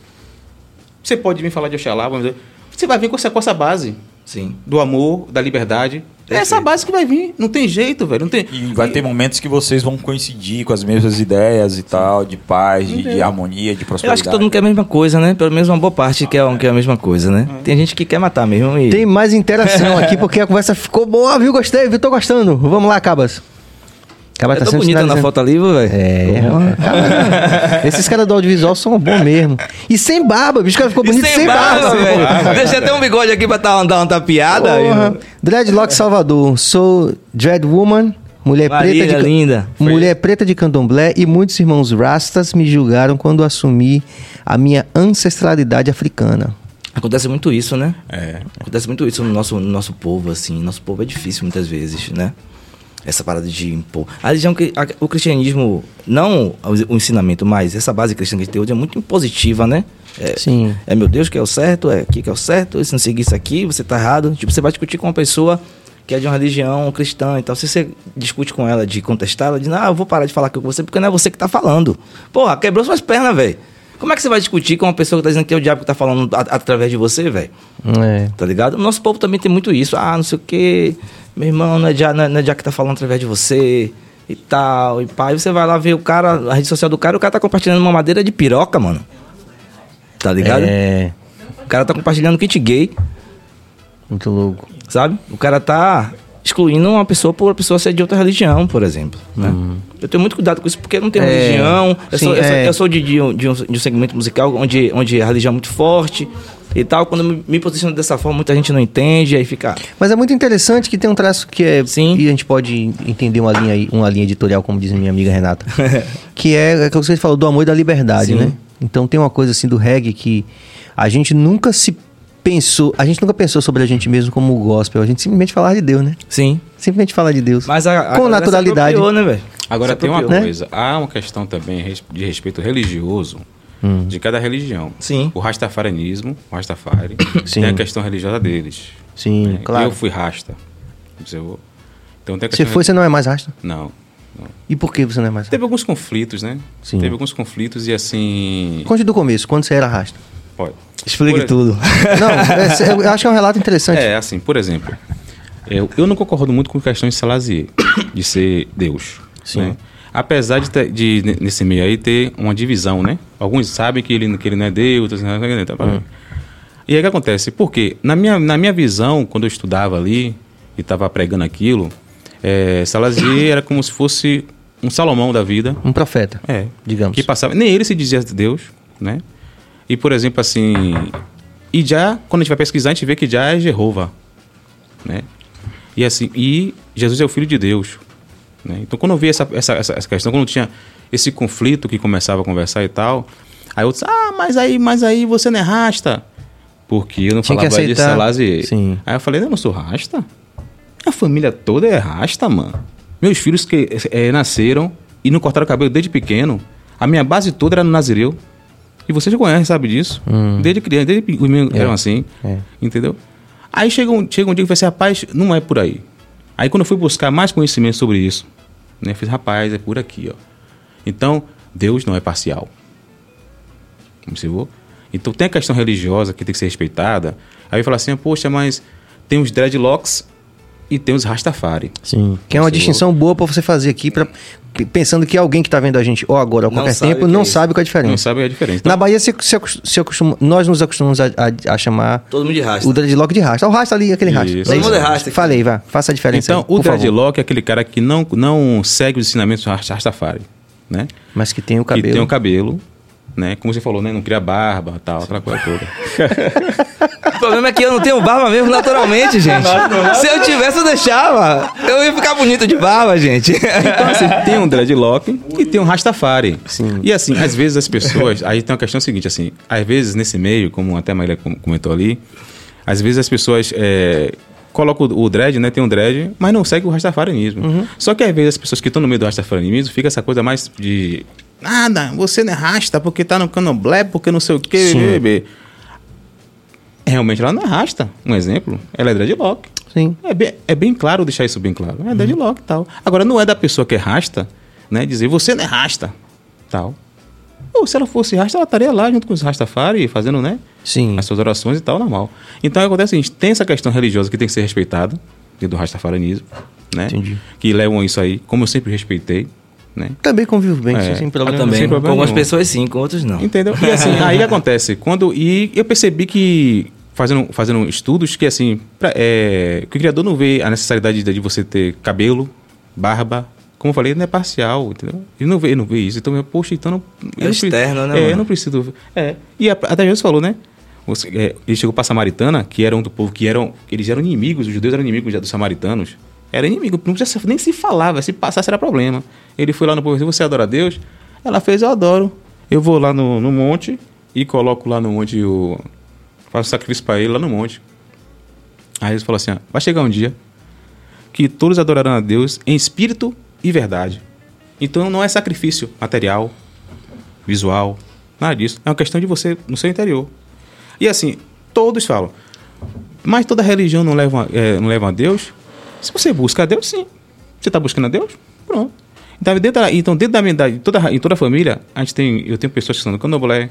Você pode vir falar de Oxalá, vamos dizer. Você vai vir com essa, com essa base Sim. do amor, da liberdade. É essa Perfeito. base que vai vir. Não tem jeito, velho. Não tem. E vai ter momentos que vocês vão coincidir com as mesmas ideias e tal, de paz, de, de harmonia, de Eu prosperidade. acho que todo mundo quer a mesma coisa, né? Pelo menos uma boa parte quer, quer a mesma coisa, né? Tem gente que quer matar mesmo e... Tem mais interação aqui porque a conversa ficou boa, viu? Gostei, viu? Tô gostando. Vamos lá, Cabas. Cabas É tão sempre bonita na foto ali, velho. É, cara, esses caras do audiovisual são bons mesmo. E sem barba, bicho, o cara ficou E bonito sem, barba. velho. Deixa até um bigode aqui pra dar, dar uma tapiada. Porra. aí. Dreadlock Salvador. Sou Dread Woman, mulher Marília, preta de linda. mulher preta de candomblé e muitos irmãos rastas me julgaram quando assumi a minha ancestralidade africana. Acontece muito isso, né? É. Acontece muito isso no nosso, no nosso povo, assim. Nosso povo é difícil muitas vezes, né? Essa parada de impor. A religião, o cristianismo, não o, o ensinamento, mas essa base cristã que a gente tem hoje é muito impositiva, né? É, Sim. É meu Deus que é o certo, é aqui que é o certo, se não seguir isso aqui, você tá errado. Tipo, você vai discutir com uma pessoa que é de uma religião cristã e tal. Se você discute com ela de contestar, ela diz, ah, eu vou parar de falar aqui com você porque não é você que tá falando. Porra, quebrou suas pernas, velho. Como é que você vai discutir com uma pessoa que tá dizendo que é o diabo que tá falando através de você, velho? É. Tá ligado? O nosso povo também tem muito isso. Ah, não sei o quê. Meu irmão, não é já, não é, não é já que tá falando através de você e tal. E pá, Aí você vai lá ver o cara, a rede social do cara, o cara tá compartilhando uma madeira de piroca, mano. Tá ligado? É. O cara tá compartilhando kit gay, Muito louco. sabe? O cara tá excluindo uma pessoa por uma pessoa ser de outra religião, por exemplo. Né? Eu tenho muito cuidado com isso porque eu não tenho Uhum. É, religião. Eu, sim, sou, eu, sou, é. eu sou de, de um, de, um, de um segmento musical onde, onde a religião é muito forte e tal. Quando eu me, posiciono dessa forma, muita gente não entende, aí fica. Mas é muito interessante que tem um traço que é. Sim. E a gente pode entender uma linha, uma linha editorial, como diz minha amiga Renata. que é, é que você falou do amor e da liberdade, Sim. né? Então tem uma coisa assim do reggae que a gente nunca se pensou. A gente nunca pensou sobre a gente mesmo como gospel. A gente simplesmente falar de Deus, né? Sim. Simplesmente falar de Deus. Mas a, a Com naturalidade. apropriou, né, velho? Agora Se tem uma apropriou. né? coisa, há uma questão também de respeito religioso Hum. de cada religião. Sim. O rastafarianismo, o rastafari, Sim. tem a questão religiosa deles. Sim, né? claro. Eu fui rasta. Você- Então tem a Você questão foi, você não é mais rasta? Não. não. E por que você não é mais rasta? Teve alguns conflitos, né? Sim. Teve alguns conflitos e assim. Conte do começo, quando você era rasta. Pode. Explique Por- tudo. Não, é- eu acho que é um relato interessante. É, assim, por exemplo, eu, eu não concordo muito com questões de Salazier, de ser Deus. Sim. né? Apesar de, ter- de, ne- nesse meio aí, ter uma divisão, né? Alguns sabem que ele, que ele não é Deus, outros não é tá, Hum. E aí o que acontece? Porque, na minha, na minha visão, quando eu estudava ali e estava pregando aquilo, é, Salazier era como se fosse um Salomão da vida. Um profeta, É. digamos. Que passava. Nem ele se dizia Deus, né? E, por exemplo, assim. E já, quando a gente vai pesquisar, a gente vê que já é Jeová, né? E assim, e Jesus é o Filho de Deus. Né? Então, quando eu vi essa, essa, essa, questão, quando tinha esse conflito que começava a conversar e tal, aí eu disse, ah, mas aí, mas aí você não é rasta. Porque eu não Tinha falava de. Sim. Aí eu falei, eu não sou rasta? A família toda é rasta, mano. Meus filhos que eh, nasceram e não cortaram o cabelo desde pequeno. A minha base toda era no Nazireu. E você já conhece, sabe disso. Desde criança, desde os meus eram assim. Hum. é. Entendeu? Aí chega um, chega um dia que eu falei assim, rapaz, não é por aí. Aí quando eu fui buscar mais conhecimento sobre isso, né, eu fiz, rapaz, é por aqui, ó. Então, Deus não é parcial. Observou? Então tem a questão religiosa que tem que ser respeitada. Aí eu falo assim, poxa, mas tem os dreadlocks e tem os Rastafari. Sim. Que é uma Você- distinção boa pra você fazer aqui, pra, pensando que alguém que tá vendo a gente, ou agora, ou Não qualquer tempo, não é sabe qual é a diferença. Não sabe a diferença. Na Então, Bahia, se, se, se acostuma- nós nos acostumamos a, a- a chamar Todo mundo de rasta. o dreadlock de rasta. O rasta ali, aquele rasta. Isso. Não Todo mundo é rasta aqui. Falei, vá. Faça a diferença então aí, o por favor. dreadlock é aquele cara que não, não segue os ensinamentos do Rast- Rastafari, né? Mas que tem o cabelo. Que tem o cabelo, né? Como você falou, né? Não cria barba, tal, aquela coisa toda. O problema é que eu não tenho barba mesmo naturalmente, gente. Se eu tivesse, eu deixava. Eu ia ficar bonito de barba, gente. Então, assim, tem um dreadlock e tem um Rastafari. Sim. E assim, às vezes as pessoas. Aí tem uma questão seguinte, assim, às vezes nesse meio, como até a Maíra com- comentou ali, às vezes as pessoas é, colocam o dread, né? Tem um dread, mas não segue o rastafarianismo. Só que às vezes as pessoas que estão no meio do rastafarianismo fica essa coisa mais de. Nada, você não é rasta porque tá no canoblé, porque não sei o quê. Sim. bebê. Realmente ela não é rasta. Um exemplo, ela é dreadlock. Sim. É bem, é bem claro deixar isso bem claro. É deadlock e tal. Agora, não é da pessoa que é rasta, né? Dizer, você não é rasta, tal. Ou se ela fosse rasta, ela estaria lá junto com os rastafari, fazendo, né? Sim. As suas orações e tal, normal. Então, acontece o seguinte, tem essa questão religiosa que tem que ser respeitada, dentro do rastafarianismo, né? Entendi. Que levam isso aí, como eu sempre respeitei, né? Também convivo bem, É. sem Eu problema. também. sem Com problema algumas nenhum. pessoas sim, com outros não. Entendeu? E assim, aí o que acontece? Quando, e eu percebi que, fazendo, fazendo estudos, que assim, pra- é, que o criador não vê a necessidade de, de você ter cabelo, barba. Como eu falei, não é parcial, entendeu? Ele não vê, ele não vê isso. Então, eu, poxa, então não. É eu externo, né, É, eu mano? não preciso. É. E a- até Jesus falou, né? Você- é, ele chegou para Samaritana, que eram do povo que eram. Eles eram inimigos, os judeus eram inimigos já dos samaritanos. Era inimigo, não precisava nem se falava, se passasse era problema. Ele foi lá no povo Você adora a Deus? Ela fez: Eu adoro. Eu vou lá no, no monte e coloco lá no monte o. Faço sacrifício para ele lá no monte. Aí eles falaram assim: ó, Vai chegar um dia que todos adorarão a Deus em espírito e verdade. Então não é sacrifício material, visual, nada disso. É uma questão de você no seu interior. E assim, todos falam, mas toda religião não leva, é, não leva a Deus? Se você busca a Deus, sim. Você está buscando a Deus? Pronto. Então, dentro da, então, dentro da minha idade, toda, em toda a família, a gente tem, eu tenho pessoas que são do candomblé,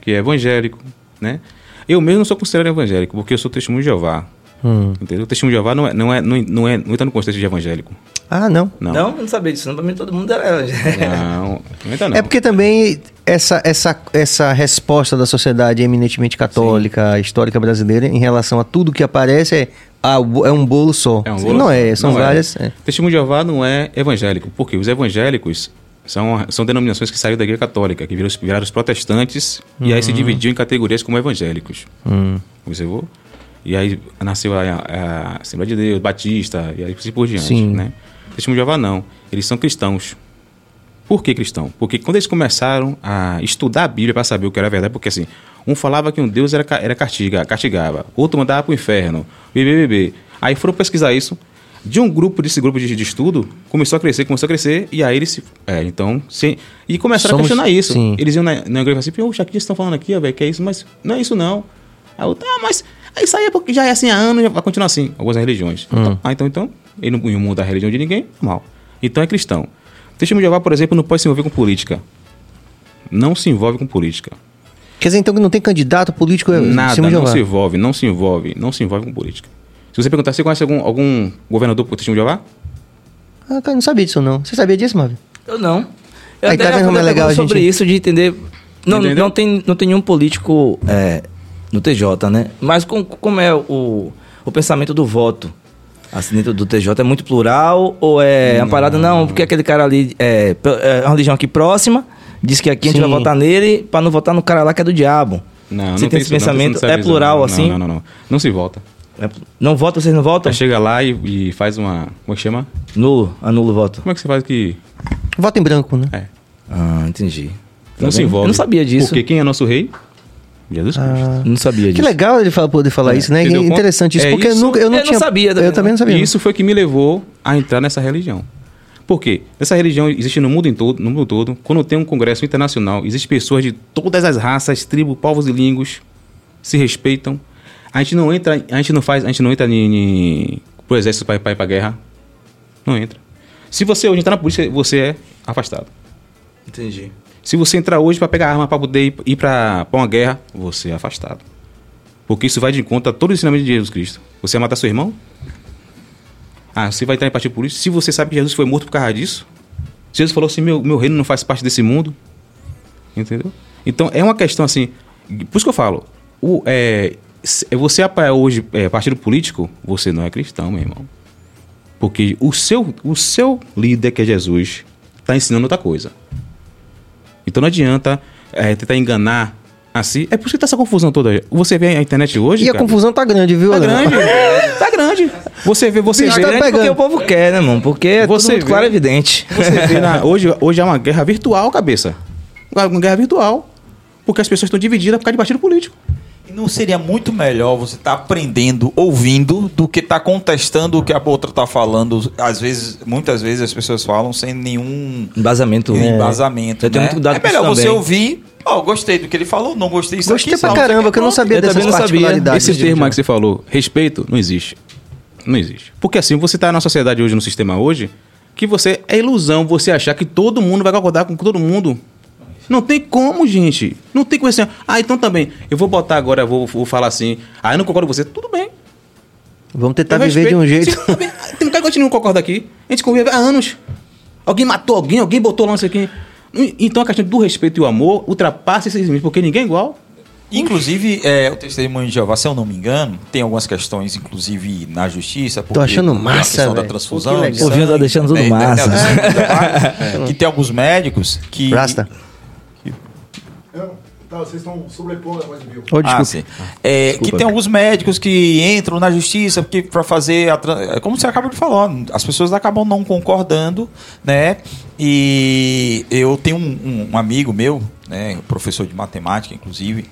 que é evangélico, né? Eu mesmo não sou considerado evangélico, porque eu sou testemunho de Jeová. Hum. Entendeu? O testemunho de Jeová não é, não é, não, não é, não entra no contexto de evangélico. Ah, não. Não. Não, eu não sabia disso. Não, pra mim todo mundo era. Não, não entra não. É porque também essa, essa, essa resposta da sociedade eminentemente católica, histórica brasileira, em relação a tudo que aparece, é, ah, é um bolo só. É um bolo não só. é, são Não é. várias. é. Testemunho de Jeová não é evangélico, porque os evangélicos são, são denominações que saíram da igreja católica, que viraram, viraram os protestantes e aí se dividiam em categorias como evangélicos. Hum. Observou? E aí nasceu a, a Assembleia de Deus, Batista, e aí assim por diante. Sim. Né? Testemunho de Jeová não. Eles são cristãos. Por que cristão? Porque quando eles começaram a estudar a Bíblia para saber o que era verdade, porque assim, um falava que um Deus era, era castiga, castigava, outro mandava para o inferno, bebê. Aí foram pesquisar isso. De um grupo, desse grupo de, de estudo, começou a crescer, começou a crescer, e aí eles. É, então. Se, e começaram Somos- a questionar isso. sim. Eles iam na, na igreja e falavam assim: Poxa, o que vocês estão falando aqui, velho? Que é isso? Mas não é isso não. Aí eu, tá, mas isso aí é porque já é assim há anos, já vai continuar assim, algumas religiões. Então, ah, então, então, ele não ia mudar a religião de ninguém, normal. Então é cristão. O testemunho de Jeová, por exemplo, não pode se envolver com política. Não se envolve com política. Quer dizer, então que não tem candidato político é Nada, não se envolve, não se envolve, não se envolve com política. Se você perguntar, você conhece algum, algum governador por testemunho de Jeová? Ah, cara, não sabia disso não. Você sabia disso, Marvin? Eu não. Eu Aí, tá até vendo como é já legal sobre gente- isso de entender. Não, Entendeu? não, tem, não tem nenhum político é, no TJ, né? Mas com- como é o, o pensamento do voto? Assim, dentro do TJ é muito plural ou é uma parada? Não, porque aquele cara ali é, é uma religião aqui próxima, diz que aqui a gente Sim. vai votar nele pra não votar no cara lá que é do diabo. Não, Você não tem isso, esse pensamento? Não, não é plural não, assim? Não, não, não. Não se volta. É- não vota, vocês não votam? Aí chega lá e, e faz uma. Como é que chama? Nulo, anula o voto. Como é que você faz que. Voto em branco, né? É. Ah, entendi. Tá Não se vendo? envolve. Eu não sabia disso. Porque quem é nosso rei? Jesus Cristo. Ah, Não sabia disso. que legal ele fala, poder falar É, isso, né? entendeu? Interessante isso, É porque eu, isso- nunca, eu não eu não tinha... sabia também, Eu também não sabia. E não. isso foi que me levou a entrar nessa religião. Por quê? Essa religião existe no mundo, em todo, no mundo todo. Quando tem um congresso internacional, existem pessoas de todas as raças, tribos, povos e línguas se respeitam. A gente não entra, a gente não faz, a gente não entra ni, ni, pro exército para ir para a guerra. Não entra. Se você hoje entrar na polícia, você é afastado. Entendi. Se você entrar hoje para pegar arma para poder ir- para uma guerra, você é afastado. Porque isso vai de conta a todo o ensinamento de Jesus Cristo. Você vai matar seu irmão? Ah, você vai entrar em partido político? Se você sabe que Jesus foi morto por causa disso? Jesus falou assim: meu, meu reino não faz parte desse mundo. Entendeu? Então é uma questão assim. Por isso que eu falo: o, é, se- você apoia hoje é, partido político, você não é cristão, meu irmão. Porque o seu, o seu líder, que é Jesus, está ensinando outra coisa. Então não adianta é, tentar enganar assim. É por isso que tá essa confusão toda. Você vê a internet hoje. E a cara, confusão tá grande, viu? Tá Leandro? grande. tá grande. Você vê, você Bicho, vê. tá porque o povo quer, né, mano? Porque é Você tudo claro e evidente. Você vê na- hoje, hoje é uma guerra virtual, cabeça. Uma guerra virtual. Porque as pessoas estão divididas por causa de partido político. E não seria muito melhor você estar aprendendo, ouvindo, do que estar contestando o que a outra está falando? Às vezes, muitas vezes as pessoas falam sem nenhum Embasamento. embasamento. Eu tenho né? muito cuidado é com isso melhor você também. ouvir. Ó, gostei do que ele falou, não gostei disso Gostei aqui, pra não caramba, que eu não sabia Eu dessas não sabia. particularidades. Esse gente. termo aí que você falou, respeito, não existe. Não existe. Porque assim, você está na sociedade hoje, no sistema hoje, que você é ilusão você achar que todo mundo vai concordar com todo mundo. Não tem como, gente. Não tem como assim. Ah, então também. Eu vou botar agora, eu vou, vou falar assim. Ah, eu não concordo com você. Tudo bem. Vamos tentar Eu viver de um respeito. jeito. Sim, Tem um cara que a gente não concorda aqui. A gente convive há anos. Alguém matou alguém, alguém botou lá sei quem. Então a questão do respeito e o amor ultrapassa esses limites, porque ninguém é igual. Inclusive, é, o testemunho de Jeová, se eu não me engano, tem algumas questões, inclusive na justiça. porque achando a massa, questão da transfusão. O Vinho tá deixando tudo né, massa. Que tem alguns médicos que. Rasta. Não, tá, vocês estão sobrepondo a voz de Bill. Ah, desculpa. sim. É, que tem alguns médicos que entram na justiça porque para fazer a é como você acaba de falar, as pessoas acabam não concordando, né? E eu tenho um, um- um amigo meu, né, professor de matemática, inclusive,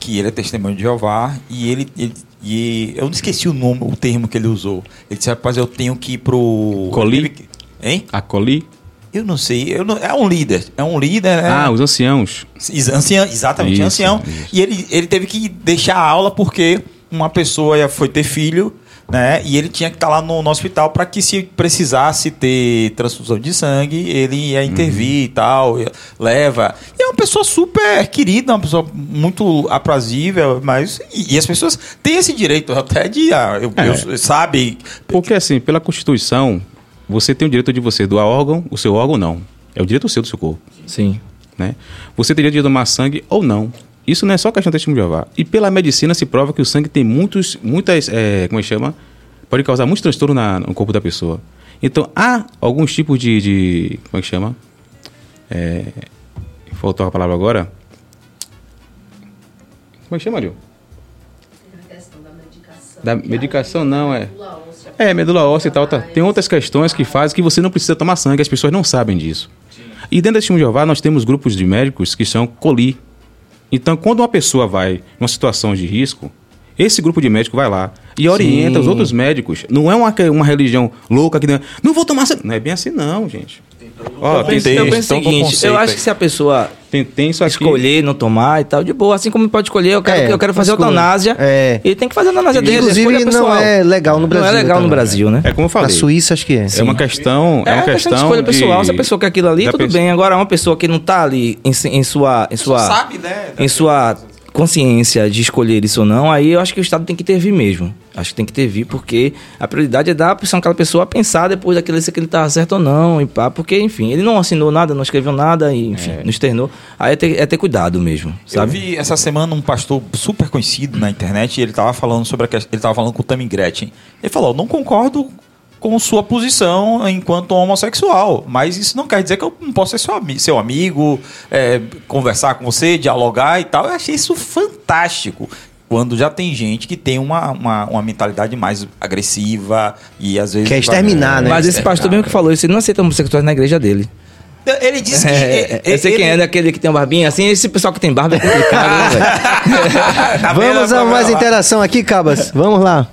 que ele é testemunho de Jeová e ele, ele- e eu não esqueci o nome, o termo que ele usou. Ele disse, rapaz, eu tenho que ir pro Coli? Hein? Acolhi. Eu não sei, eu não- é um líder, é um líder, né? Ah, os anciãos. Ancião, exatamente, Isso, ancião. isso. E ele, ele teve que deixar a aula porque uma pessoa foi ter filho, né? E ele tinha que estar lá no, no hospital para que se precisasse ter transfusão de sangue, ele ia intervir e tal, leva. E é uma pessoa super querida, uma pessoa muito aprazível, mas e, e as pessoas têm esse direito até de, ah, eu, É. eu- sabe, Porque assim, pela Constituição, você tem o direito de você doar órgão, o seu órgão não. É o direito seu do seu corpo. Sim. né? Você teria de tomar sangue ou não. Isso não é só questão do testemunho de Jeová. E pela medicina se prova que o sangue tem muitos, muitas, é, como é que chama? Pode causar muitos transtornos na- no corpo da pessoa. Então há alguns tipos de, de- como é que chama? É, faltou a palavra agora. Como é que chama, questão da medicação. Da medicação não, é. É, medula óssea e tal. Tá. Tem outras questões que fazem que você não precisa tomar sangue, as pessoas não sabem disso. E dentro da Testemunho de Jeová, nós temos grupos de médicos que são coli. Então, quando uma pessoa vai numa situação de risco, esse grupo de médicos vai lá e orienta os outros médicos. Não é uma, uma religião louca que não, não vou tomar sangue. Não é bem assim, não, gente. Ó, tem, Tem- eu penso o então, seguinte, conceito eu acho aí. que se a pessoa tem, tem isso aqui. escolher não tomar e tal, de boa, assim como pode escolher, eu quero, É, eu quero fazer escolhe. eutanásia, É. ele tem que fazer a eutanásia dele, Inclusive, escolha não é legal no Brasil Não é legal no também. Brasil, né? É como eu Na falei. Suíça, acho que é. É uma questão. É, uma questão. de escolha pessoal. Se a pessoa quer aquilo ali, da tudo pessoa- bem. Agora, uma pessoa que não tá ali em, em sua. Em sua sabe, né? Em sua consciência de escolher isso ou não, aí eu acho que o Estado tem que intervir mesmo. Acho que tem que intervir, porque a prioridade é dar a opção àquela pessoa a pensar depois daquilo se ele tá certo ou não, e pá, porque, enfim, ele não assinou nada, não escreveu nada, e, enfim, não externou. Aí é ter, é ter cuidado mesmo, Eu sabe? vi essa semana um pastor super conhecido na internet e ele tava falando sobre a questão, ele tava falando com o Tammy Gretchen. Ele falou: "Não concordo com sua posição enquanto homossexual, mas isso não quer dizer que eu não posso ser seu, seu amigo, é, conversar com você, dialogar e tal". Eu achei isso fantástico. Quando já tem gente que tem uma, uma, uma mentalidade mais agressiva e às vezes. Quer exterminar, né? Mas esse pastor mesmo que falou isso, ele não aceita homossexuais na igreja dele. Ele disse que. É, ele- eu sei quem é, ele- daquele que tem uma barbinha assim, esse pessoal que tem barba é complicado, né, velho? Tá Vamos a mais interação aqui, Cabas. Vamos lá.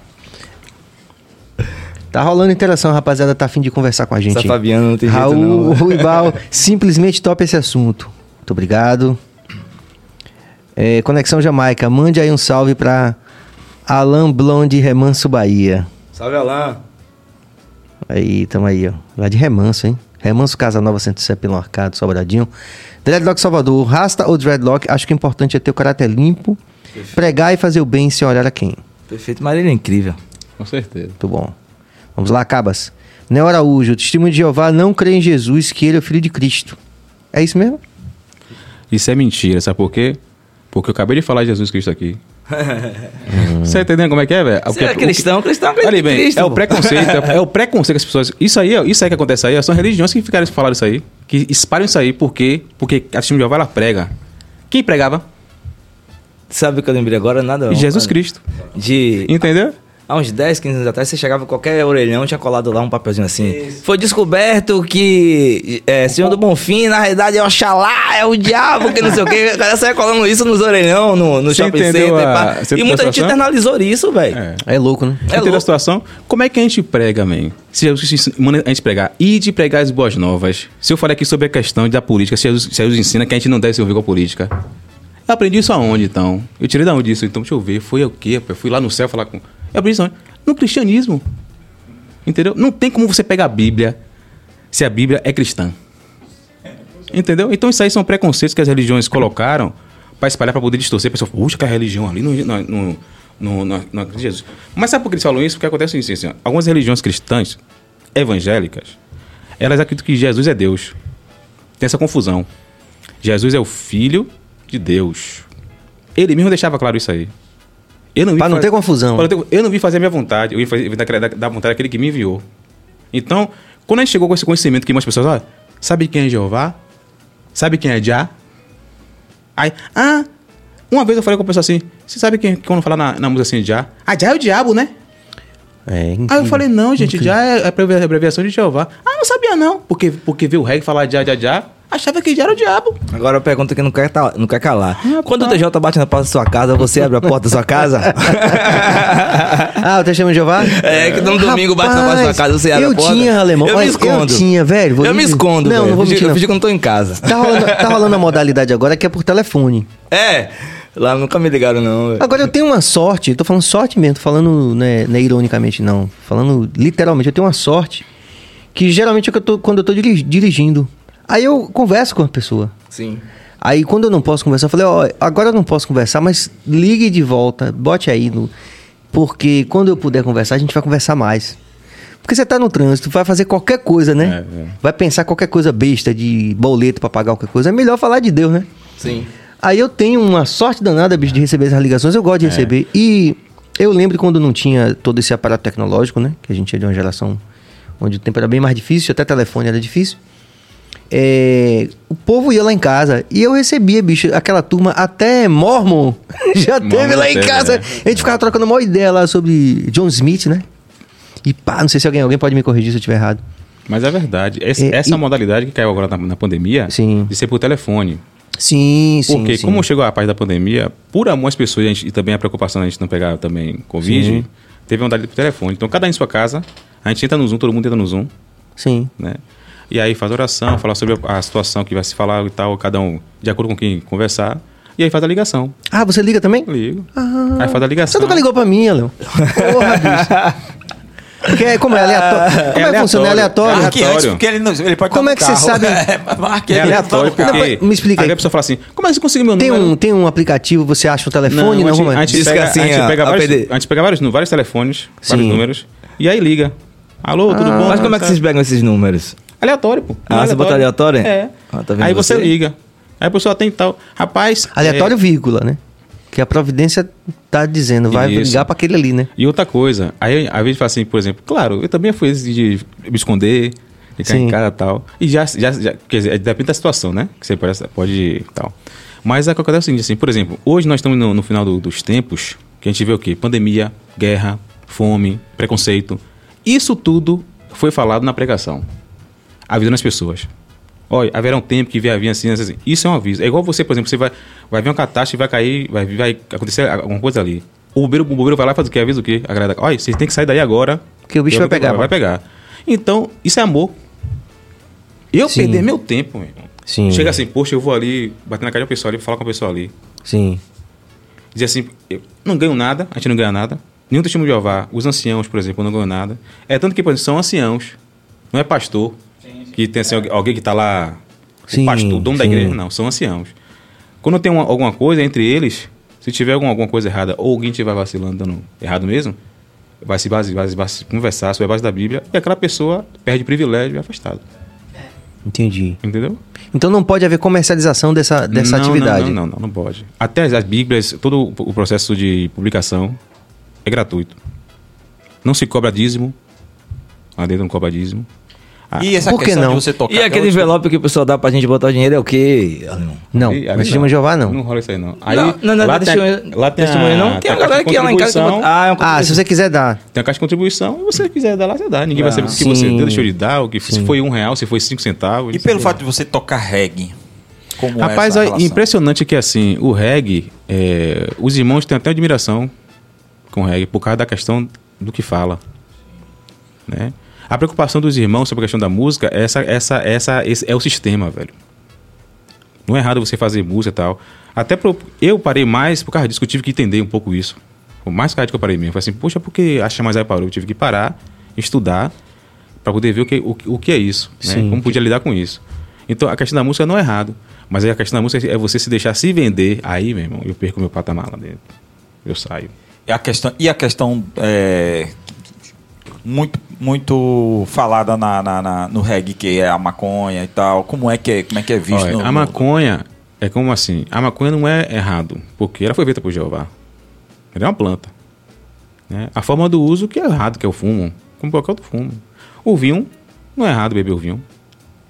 Tá rolando interação, rapaziada. Tá afim de conversar com a gente. Essa? Fabiana não tem jeito, Raul não. Ruibal, simplesmente top esse assunto. Muito obrigado. É, Conexão Jamaica, mande aí um salve pra Alan Blonde Remanso Bahia. Salve, Alain. Aí, tamo aí, ó. Lá de Remanso, hein? Remanso Casa Nova, Centro pelo Arcado, Sobradinho. Dreadlock Salvador, rasta ou dreadlock, acho que o importante é ter o caráter limpo, pregar e fazer o bem sem olhar a quem. Perfeito, mas ele é incrível. Com certeza. Muito bom. Vamos lá, Cabas. Neo Araújo, o testemunho de Jeová não crê em Jesus, que ele é o filho de Cristo. É isso mesmo? Isso é mentira, sabe por quê? Porque eu acabei de falar de Jesus Cristo aqui. Você tá entendendo como é que é, velho? Você é O que- cristão, cristão acredita Olha em bem, Cristo, é o preconceito, é, é o preconceito que as pessoas. Isso aí, ó, isso aí que acontece aí, ó, são religiões que ficaram falando isso aí, que espalham isso aí, por quê? Porque a testemunha de Jeová ela prega. Quem pregava? Sabe o que eu lembrei agora? Nada. Jesus cara. Cristo. De. Entendeu? Há uns 10, 15 anos atrás, você chegava qualquer orelhão, tinha colado lá um papelzinho assim. Foi descoberto que é, Senhor do Bonfim, na realidade, é Oxalá, é o diabo, que não sei o quê. O cara saia colando isso nos orelhão, no, no shopping center. a- E entendeu muita gente internalizou isso, velho. É. É louco, né? É louco. a situação? Como é que a gente prega, man? Se Jesus manda a gente pregar e de pregar as boas novas. Se eu falei aqui sobre a questão da política, se Jesus, se Jesus ensina que a gente não deve se envolver com a política. Eu aprendi isso aonde, então? Eu tirei da onde isso? Então, deixa eu ver. Foi o quê? Eu fui lá no céu falar com... Aprendi isso aonde? No cristianismo. Entendeu? Não tem como você pegar a Bíblia se a Bíblia é cristã. Entendeu? Então isso aí são preconceitos que as religiões colocaram para espalhar, para poder distorcer. A pessoa, puxa, que a religião ali no, no- no- de Jesus. Mas sabe por que eles falam isso? Porque acontece isso, assim, algumas religiões cristãs, evangélicas, elas acreditam que Jesus é Deus. Tem essa confusão. Jesus é o Filho de Deus. Ele mesmo deixava claro isso aí. Eu não Pra não ter confusão. Ter- Eu não vim fazer a minha vontade, eu vim fazer da, da, vontade daquele que me enviou. Então, quando a gente chegou com esse conhecimento que muitas pessoas, olha, sabe quem é Jeová? Sabe quem é Já? Aí, ah, uma vez eu falei com a pessoa assim, você sabe quem, quando fala na, na música assim, Já? Ah, Já é o diabo, né? É, Aí eu falei, não, gente, Já é a abrevi- abreviação de Jeová. Ah, não sabia não, porque, porque viu o reggae falar Já, Já, Já, achava que Já era o diabo. Agora a pergunta que não quer, tá- não quer calar. Quando o TJ bate na porta da sua casa, você abre a porta da sua casa? Ah, o testemunho de Jeová? É, que no domingo bate na porta da sua casa, você abre eu a porta. tinha, Alemão. Eu me escondo. Eu tinha, velho. vou eu me escondo, Não, velho. não vou eu mentir, Eu não. fingi que eu não tô em casa. Tá rolando, tá rolando a modalidade agora que é por telefone. É. Lá nunca me ligaram, não, velho. Agora eu tenho uma sorte, tô falando sorte mesmo, tô falando, né, não é ironicamente não, falando literalmente, eu tenho uma sorte que geralmente é que eu tô, quando eu tô diri- dirigindo. Aí eu converso com a pessoa. Sim. Aí quando eu não posso conversar, eu falei, ó, agora eu não posso conversar, mas ligue de volta, bote aí no. Porque quando eu puder conversar, a gente vai conversar mais. Porque você tá no trânsito, vai fazer qualquer coisa, né? É, é. Vai pensar qualquer coisa besta de boleto pra pagar qualquer coisa. É melhor falar de Deus, né? Sim. Aí eu tenho uma sorte danada, bicho, de receber essas ligações. Eu gosto de receber. E eu lembro quando não tinha todo esse aparato tecnológico, né? Que a gente é de uma geração onde o tempo era bem mais difícil, até telefone era difícil. É, o povo ia lá em casa e eu recebia, bicho, aquela turma até Mormon já teve lá em teve, casa. é. A gente ficava trocando uma ideia lá sobre John Smith, né? E pá, não sei se alguém, alguém pode me corrigir se eu estiver errado. Mas é verdade. Esse- É, essa e- modalidade que caiu agora na, na pandemia, Sim. de ser por telefone. Sim, sim. Porque sim. como chegou a parte da pandemia, por amor às pessoas a gente- e também a preocupação de a gente não pegar também Covid, Sim. teve uma modalidade por telefone. Então cada um em sua casa, a gente entra no Zoom, todo mundo entra no Zoom, Sim. né? E aí faz oração, fala sobre a situação que vai se falar e tal, cada um de acordo com quem conversar. E aí faz a ligação. Ah, você liga também? Ligo. aí faz a Você ligação. nunca ligou pra mim, Léo? Porra, bicho. Porque é- como é aleatório? Como é, que funciona? É aleatório? aleatório. Marque antes, porque ele, não, ele pode Como é que você sabe? É, marque É aleatório, porque. me explica aí. Aí a pessoa fala assim: como é que você conseguiu meu Tem número? um, tem um aplicativo, você acha o telefone? Não, a gente, é? a pega, assim, a gente a- pega a vários, a gente pega vários, vários telefones, vários Sim. números, e aí liga. Alô, tudo Ah. bom? Mas como é que Tá. vocês pegam esses números? Aleatório, pô. Ah, você bota aleatório? É. Ah, tá aí você você? liga. Aí a pessoa tem tal. Rapaz. Aleatório, é, vírgula, né? Que a providência tá dizendo, vai Isso. ligar pra aquele ali, né? E outra coisa, aí às vezes fala assim, por exemplo, claro, eu também fui de me esconder, ficar Sim. em casa e tal. E já, já, já quer dizer, depende da situação, né? Que você pode, pode tal. Mas a coisa é o seguinte, assim, por exemplo, hoje nós estamos no, no final do- dos tempos, que a gente vê o quê? Pandemia, guerra, fome, preconceito. Isso tudo foi falado na pregação. Avisando as pessoas. Olha, haverá um tempo que vai vir assim, assim, assim. Isso é um aviso. É igual você, por exemplo, você vai, vai ver uma catástrofe, vai cair, vai, vai acontecer alguma coisa ali. O bombeiro, o bombeiro vai lá e faz o quê? Avisa o quê? Agrada. Olha, você tem que sair daí agora. Que o bicho vai pegar, Vai pegar. Então, isso é amor. Eu Sim. perder meu tempo, meu irmão. Sim. Chega assim, poxa, eu vou ali, bater na cara de uma pessoa ali, falar com a pessoa ali. Sim. Dizer assim, eu não ganho nada, a gente não ganha nada. Nenhum testemunho de Jeová, os anciãos, por exemplo, não ganham nada. É tanto que, por exemplo, são anciãos, não é pastor, que tem assim, alguém- que está lá, Sim, o pastor, dono da sim. igreja, não, são anciãos. Quando tem uma- alguma coisa entre eles, se tiver alguma, alguma coisa errada, ou alguém estiver vacilando, dando errado mesmo, vai se, base, vai, vai se conversar sobre a base da Bíblia, e aquela pessoa perde privilégio e é afastado. Entendi. Entendeu? Então não pode haver comercialização dessa, dessa Não, atividade. Não, não, não, não pode. Até as, as Bíblias, todo o processo de publicação é gratuito. Não se cobra dízimo. Lá dentro não cobra dízimo. Ah, E essa Por que questão não? de você tocar... E aquele envelope que o pessoal dá pra gente botar o dinheiro é o quê? Não, e- mas chama Jeová não. Não rola isso aí, não. Aí, não, não, não, lá tem, testemunho, lá tem testemunho a, não. Tem tem a galera que ia lá em casa Ah, é um Ah, se você quiser dar. Tem a caixa de contribuição. E você quiser dar lá, você dá. Ninguém vai saber o que você deu, deixou de dar. O que, se foi um real, se foi cinco centavos. E não pelo fato de você tocar reggae, como Rapaz, é é impressionante que assim, o reggae, é, os irmãos têm até admiração com o reggae por causa da questão do que fala. Né? A preocupação dos irmãos sobre a questão da música, é essa, essa, essa, esse é o sistema, velho. Não é errado você fazer música e tal. Até pro, eu parei mais por causa disso, que eu tive que entender um pouco isso. Por mais caro que eu parei mesmo. Falei assim, poxa, por que a Chamazai parou? Eu tive que parar, estudar, para poder ver o que, o, o que é isso. Né? Sim. Como podia lidar com isso. Então a questão da música não é errado. Mas aí a questão da música é você se deixar se vender. Aí, meu irmão, eu perco meu patamar lá dentro. Eu saio. E a questão, e a questão é, muito, muito falada na, na- na- no reggae, que é a maconha e tal. Como é que é, como é, que é visto? Olha, no- a no- maconha é como assim, a maconha não é errado, porque ela foi feita por Jeová. Ela é uma planta. né? A forma do uso que é errado, que é o fumo, como qualquer outro fumo. O vinho, não é errado beber o vinho.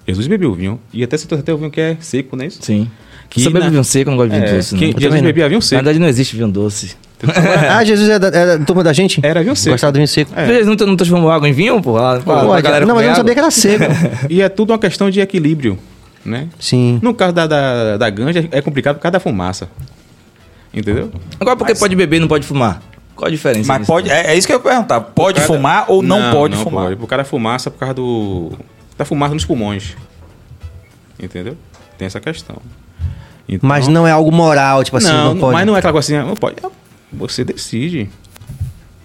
Jesus bebeu o vinho. E até se até o vinho que é seco, não é isso? Sim. Que você bebe na- vinho seco, não gosto de vinho É, doce, não. que Eu Jesus não. bebia vinho Na seco. verdade, não existe vinho doce. Ah, Jesus é da, é da turma da gente? Era vinho seco. Gostava do vinho seco. É. Vocês não, não transformam água em vinho, pô? Pô, pra galera não, mas eu não sabia que era seco. E é tudo uma questão de equilíbrio, né? Sim. No caso da, da, da ganja, é complicado por causa da fumaça. Entendeu? Agora, porque pode beber e não pode fumar? Qual a diferença? Mas pode, é, é isso que eu ia perguntar. Pode fumar ou não, pode fumar? Pode. Por causa da fumaça, por causa do. da fumaça nos pulmões. Entendeu? Tem essa questão. Então- Mas não é algo moral, tipo assim, não, não, pode. mas não é aquela coisa assim, ah, pode, você decide.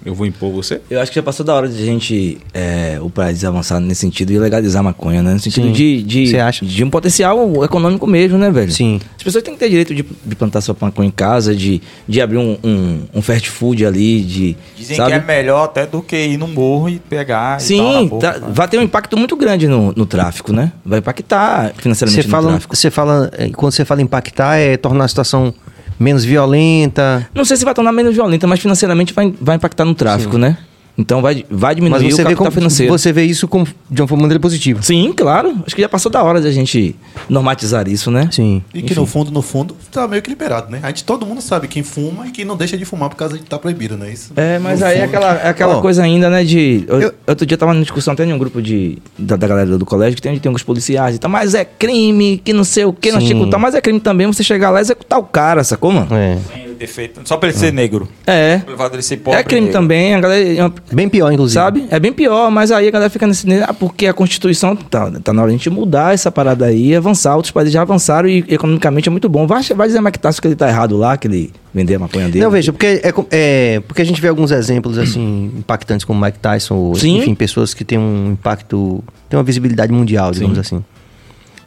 Eu vou impor você. Eu acho que já passou da hora de a gente, é, o país avançar nesse sentido e legalizar a maconha, né? No sentido Sim. de, de, Você acha? de um potencial econômico mesmo, né, velho? Sim. As pessoas têm que ter direito de, de plantar sua maconha em casa, de, de abrir um, um, um fast food ali, de. Dizem sabe? que é melhor até do que ir num morro e pegar. e tal Sim, na boca, tá- né? vai ter um impacto muito grande no, no tráfico, né? Vai impactar financeiramente Você no fala, tráfico. você fala, eh, quando você fala impactar, é tornar a situação menos violenta. Não sei se vai tornar menos violenta, mas financeiramente vai, vai impactar no tráfico, né? Então vai, vai diminuir Mas o você vê, capital como, financeiro. você vê isso como, de uma maneira positiva. Sim, claro. Acho que já passou da hora de a gente normatizar isso, né? Sim. E que no fundo, no fundo, tá meio que liberado, né? A gente, todo mundo sabe quem fuma e quem não deixa de fumar por causa de estar proibido, não é isso? É, mas aí é fundo. aquela, é aquela Ó, coisa ainda, né, de... eu- eu- Outro dia eu tava numa discussão até em um grupo de, da, da galera do colégio, que tem, tem alguns policiais e tal, mas é crime, que não sei o que, não Sim. executar, mas é crime também você chegar lá e executar o cara, sacou, mano? É. Defeito. Só pra ele ser negro. É. Pelo fato dele ser pobre. É crime negro. também, a galera... é uma- Bem pior, inclusive. Sabe? É bem pior, mas aí a galera fica nesse. Ah, porque a Constituição. Tá, tá na hora de a gente mudar essa parada aí avançar. Outros países já avançaram e economicamente é muito bom. Vai, vai dizer mais que tá, que ele tá errado lá, que ele vender a maconha dele. Não, veja, porque, é, é, porque a gente vê alguns exemplos assim impactantes como Mike Tyson, ou, Sim. enfim, pessoas que têm um impacto, têm uma visibilidade mundial, digamos Sim. assim.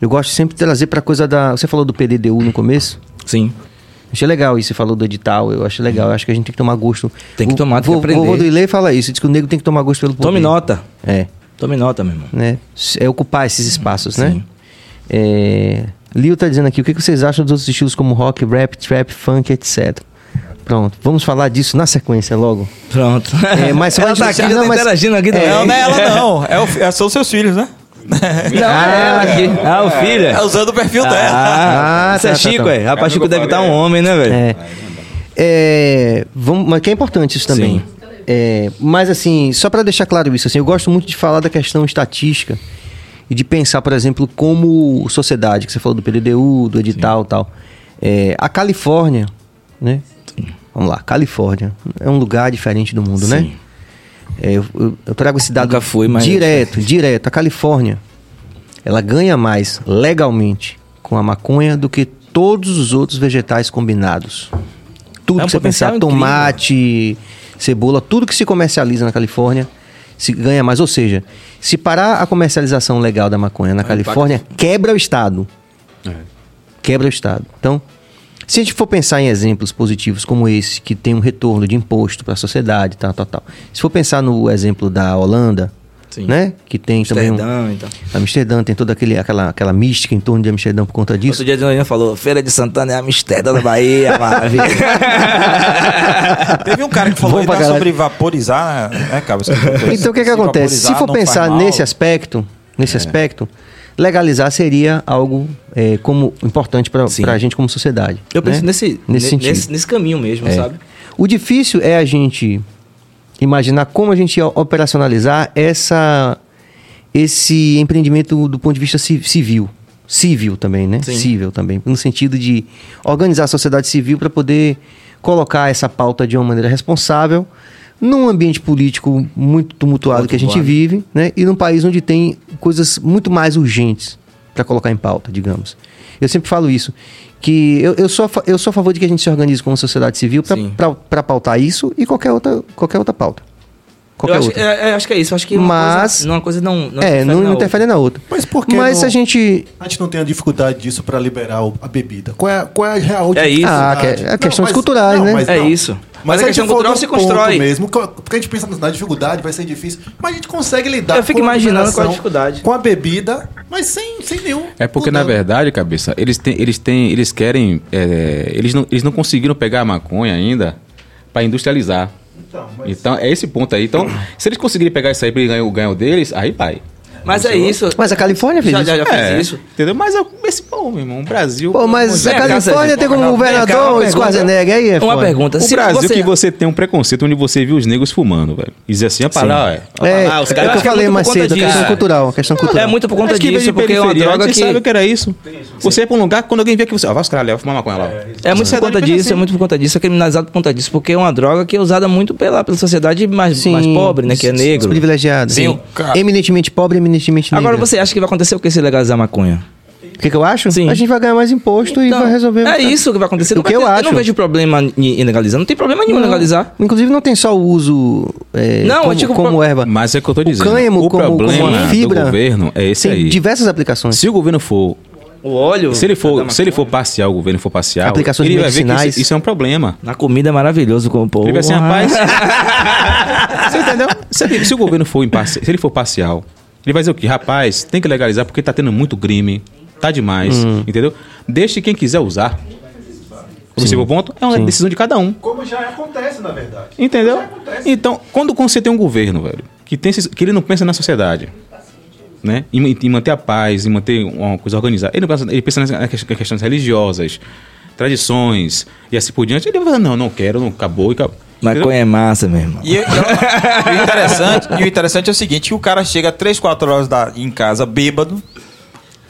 Eu gosto sempre de trazer pra coisa da. Você falou do PDDU no começo? Sim. Achei legal isso, você falou do edital, eu achei legal, eu acho que a gente tem que tomar gosto. Tem que O- tomar, tem que vou- aprender. O Rodrigo fala isso, diz que o negro tem que tomar gosto pelo poder. Tome nota. É, Tome nota, meu irmão. né? É ocupar esses espaços, né? Sim. É... Lio tá dizendo aqui, o que que vocês acham dos outros estilos como rock, rap, trap, funk, etc. Pronto, vamos falar disso na sequência logo. Pronto. É, mas ela tá aqui, não, ela tá mas- interagindo aqui. É. Não, não é ela não. É o, é, são seus filhos, né? Não, é ela aqui. Ah, o filho. É usando o perfil dela. Ah, Ah, isso tá, é tá, Chico, tá. é. Rapaz, É Chico o que eu deve estar um é. homem, né, velho? É. É, vamos, mas que é importante isso também. Sim. É, mas assim, só para deixar claro isso, assim, eu gosto muito de falar da questão estatística e de pensar, por exemplo, como sociedade, que você falou do PDDU, do edital e tal. É, a Califórnia, né? Vamos lá, Califórnia é um lugar diferente do mundo, né? É, eu, eu- trago esse dado Nunca fui, mas- direto, direto. A Califórnia, ela ganha mais legalmente com a maconha do que todos os outros vegetais combinados. Tudo É um que você pensar, tomate, cebola, tudo que se comercializa na Califórnia se ganha mais. Ou seja, se parar a comercialização legal da maconha na Califórnia, quebra o Estado. Quebra o Estado. Então, se a gente for pensar em exemplos positivos como esse, que tem um retorno de imposto para a sociedade, tal, tal, tal. Se for pensar no exemplo da Holanda, Sim. né? Que tem também um, Amsterdã e tal. Amsterdã tem toda aquele, aquela, aquela mística em torno de Amsterdã por conta disso. Outro dia a Dona falou, Feira de Santana é Amsterdã da Bahia, maravilha. Teve um cara que falou tá sobre vaporizar, né, cara? Comentou isso. Então o que, que Se acontece? Se for pensar. É. nesse aspecto, nesse aspecto, legalizar seria algo é, como importante para a gente como sociedade. Eu penso né? nesse, nesse ne- sentido. Nesse, nesse caminho mesmo, É. sabe? O difícil é a gente imaginar como a gente ia operacionalizar essa, esse empreendimento do ponto de vista ci- civil. Civil também, né? Sim. Civil também. No sentido de organizar a sociedade civil para poder colocar essa pauta de uma maneira responsável num ambiente político muito tumultuado que a gente Tumultuado. vive, né? E num país onde tem coisas muito mais urgentes para colocar em pauta, digamos. Eu sempre falo isso, que eu, eu, sou, eu sou a favor de que a gente se organize como sociedade civil para pautar isso e qualquer outra, qualquer outra pauta. Qualquer eu acho, outra. é, é, acho que é isso. Acho que uma Mas- coisa, uma coisa não, não é, não, na outra. interfere na outra. Mas por que Mas não- a gente. A gente não tem a dificuldade disso para liberar a bebida. Qual é, qual é a real É isso. Ah, que é- é questões culturais, né? É isso. Mas a se questão cultural se constrói. mesmo, porque a gente pensa na dificuldade, vai ser difícil, mas a gente consegue lidar Eu fico com a imaginando liberação, qual a dificuldade. Com a bebida, mas sem, sem nenhum. É porque, na verdade, cabeça, eles têm, eles têm, eles querem. é, eles, não, eles não conseguiram pegar a maconha ainda para industrializar. Então, mas- Então, é esse ponto aí. Então, se eles conseguirem pegar isso aí pra ganhar o ganho deles, aí vai. Mas é isso. Mas a Califórnia fez já, isso. já, já fez É, isso. Entendeu? Mas eu- esse, pô, meu irmão, o Brasil. Pô, mas a Califórnia tem como governador o. Schwarzenegger aí, é Uma pergunta. O Brasil que você tem um preconceito onde você viu os negros fumando, velho. E dizer assim, a palavra, é. É, os é caras o que eu falei muito mais por conta cedo, questão cultural, questão cultural. É muito por conta disso, porque é uma droga a gente que... sabe o que era isso. Você ia pra um lugar, quando alguém vê que você. Ah, vai os caras, fumar maconha lá. É muito por conta disso, é assim. muito por conta disso, é criminalizado por conta disso, porque é uma droga que é usada muito pela, pela sociedade mais, pobre, né? Que é negro. Os privilegiados. Sim, Sim. cara. Eminentemente pobre, eminentemente negro. Agora você acha que vai acontecer o que se legalizar a maconha? que, que eu acho? Sim. A gente vai ganhar mais imposto e Então, vai resolver. É isso que vai acontecer. O que vai eu ter- acho. não vejo problema em legalizar. Não tem problema nenhum em legalizar. Inclusive não tem só o uso é, Não, como, eu digo como pro- erva. Mas é o que eu tô dizendo. cânhamo o como- como problema uma fibra. do governo é esse tem aí. diversas aplicações. Se o governo for O óleo. Se ele for, se ele for parcial, o governo for parcial, Aplicações ele vai ver que medicinais. isso, isso é um problema. Na comida é maravilhoso com o povo. Ele vai ser rapaz. Você entendeu? Se, se o governo for imparcial, se ele for parcial, ele vai dizer o quê? Rapaz, tem que legalizar porque tá tendo muito crime, tá demais, Hum. entendeu? Deixe quem quiser usar. O ponto é uma Sim. decisão de cada um. Como já acontece, na verdade. Entendeu? Então, quando você tem um governo, velho, que, tem, que ele não pensa na sociedade, né? Em, em manter a paz, em manter uma coisa organizada. Ele, não pensa, ele pensa nas questões- questões religiosas, tradições e assim por diante. Ele vai falar, não, não quero, não acabou e acabou. Maconha é massa, meu irmão. E, e- e o interessante, e o interessante é o seguinte: que o cara chega 3, 4 horas da, em casa, bêbado.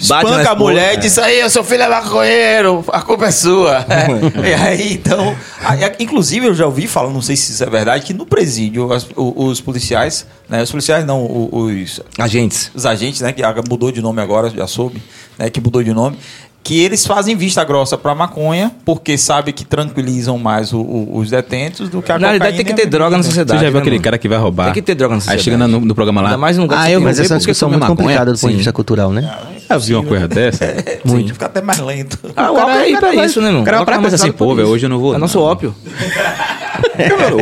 Bate na Espanca a mulher é. e diz aí, seu filho é maconheiro, a culpa é sua. e aí, então. a- inclusive, eu já ouvi falar, não sei se isso é verdade, que no presídio, as- o- os, policiais, né? Os policiais não, os, Agentes. os agentes, né? Que mudou de nome agora, já soube, né? Que mudou de nome. Que eles fazem vista grossa pra maconha, porque sabe que tranquilizam mais o- o- os detentos do que a Na realidade, tem que ter a droga na Você sociedade. já viu né, aquele mano? cara que vai roubar? Tem que ter droga na Aí sociedade. chega no, no programa lá. Ainda mais num lugar ah, que eu Mas essa é uma discussão muito maconha. complicada do ponto de vista cultural, né? Já viu uma coisa dessa? Muito. Fica até mais lento. Ah, o ópio é aí pra isso, né, irmão? O cara O ópio pra é coisa assim, pô, velho, hoje eu não vou. É nosso não. ópio.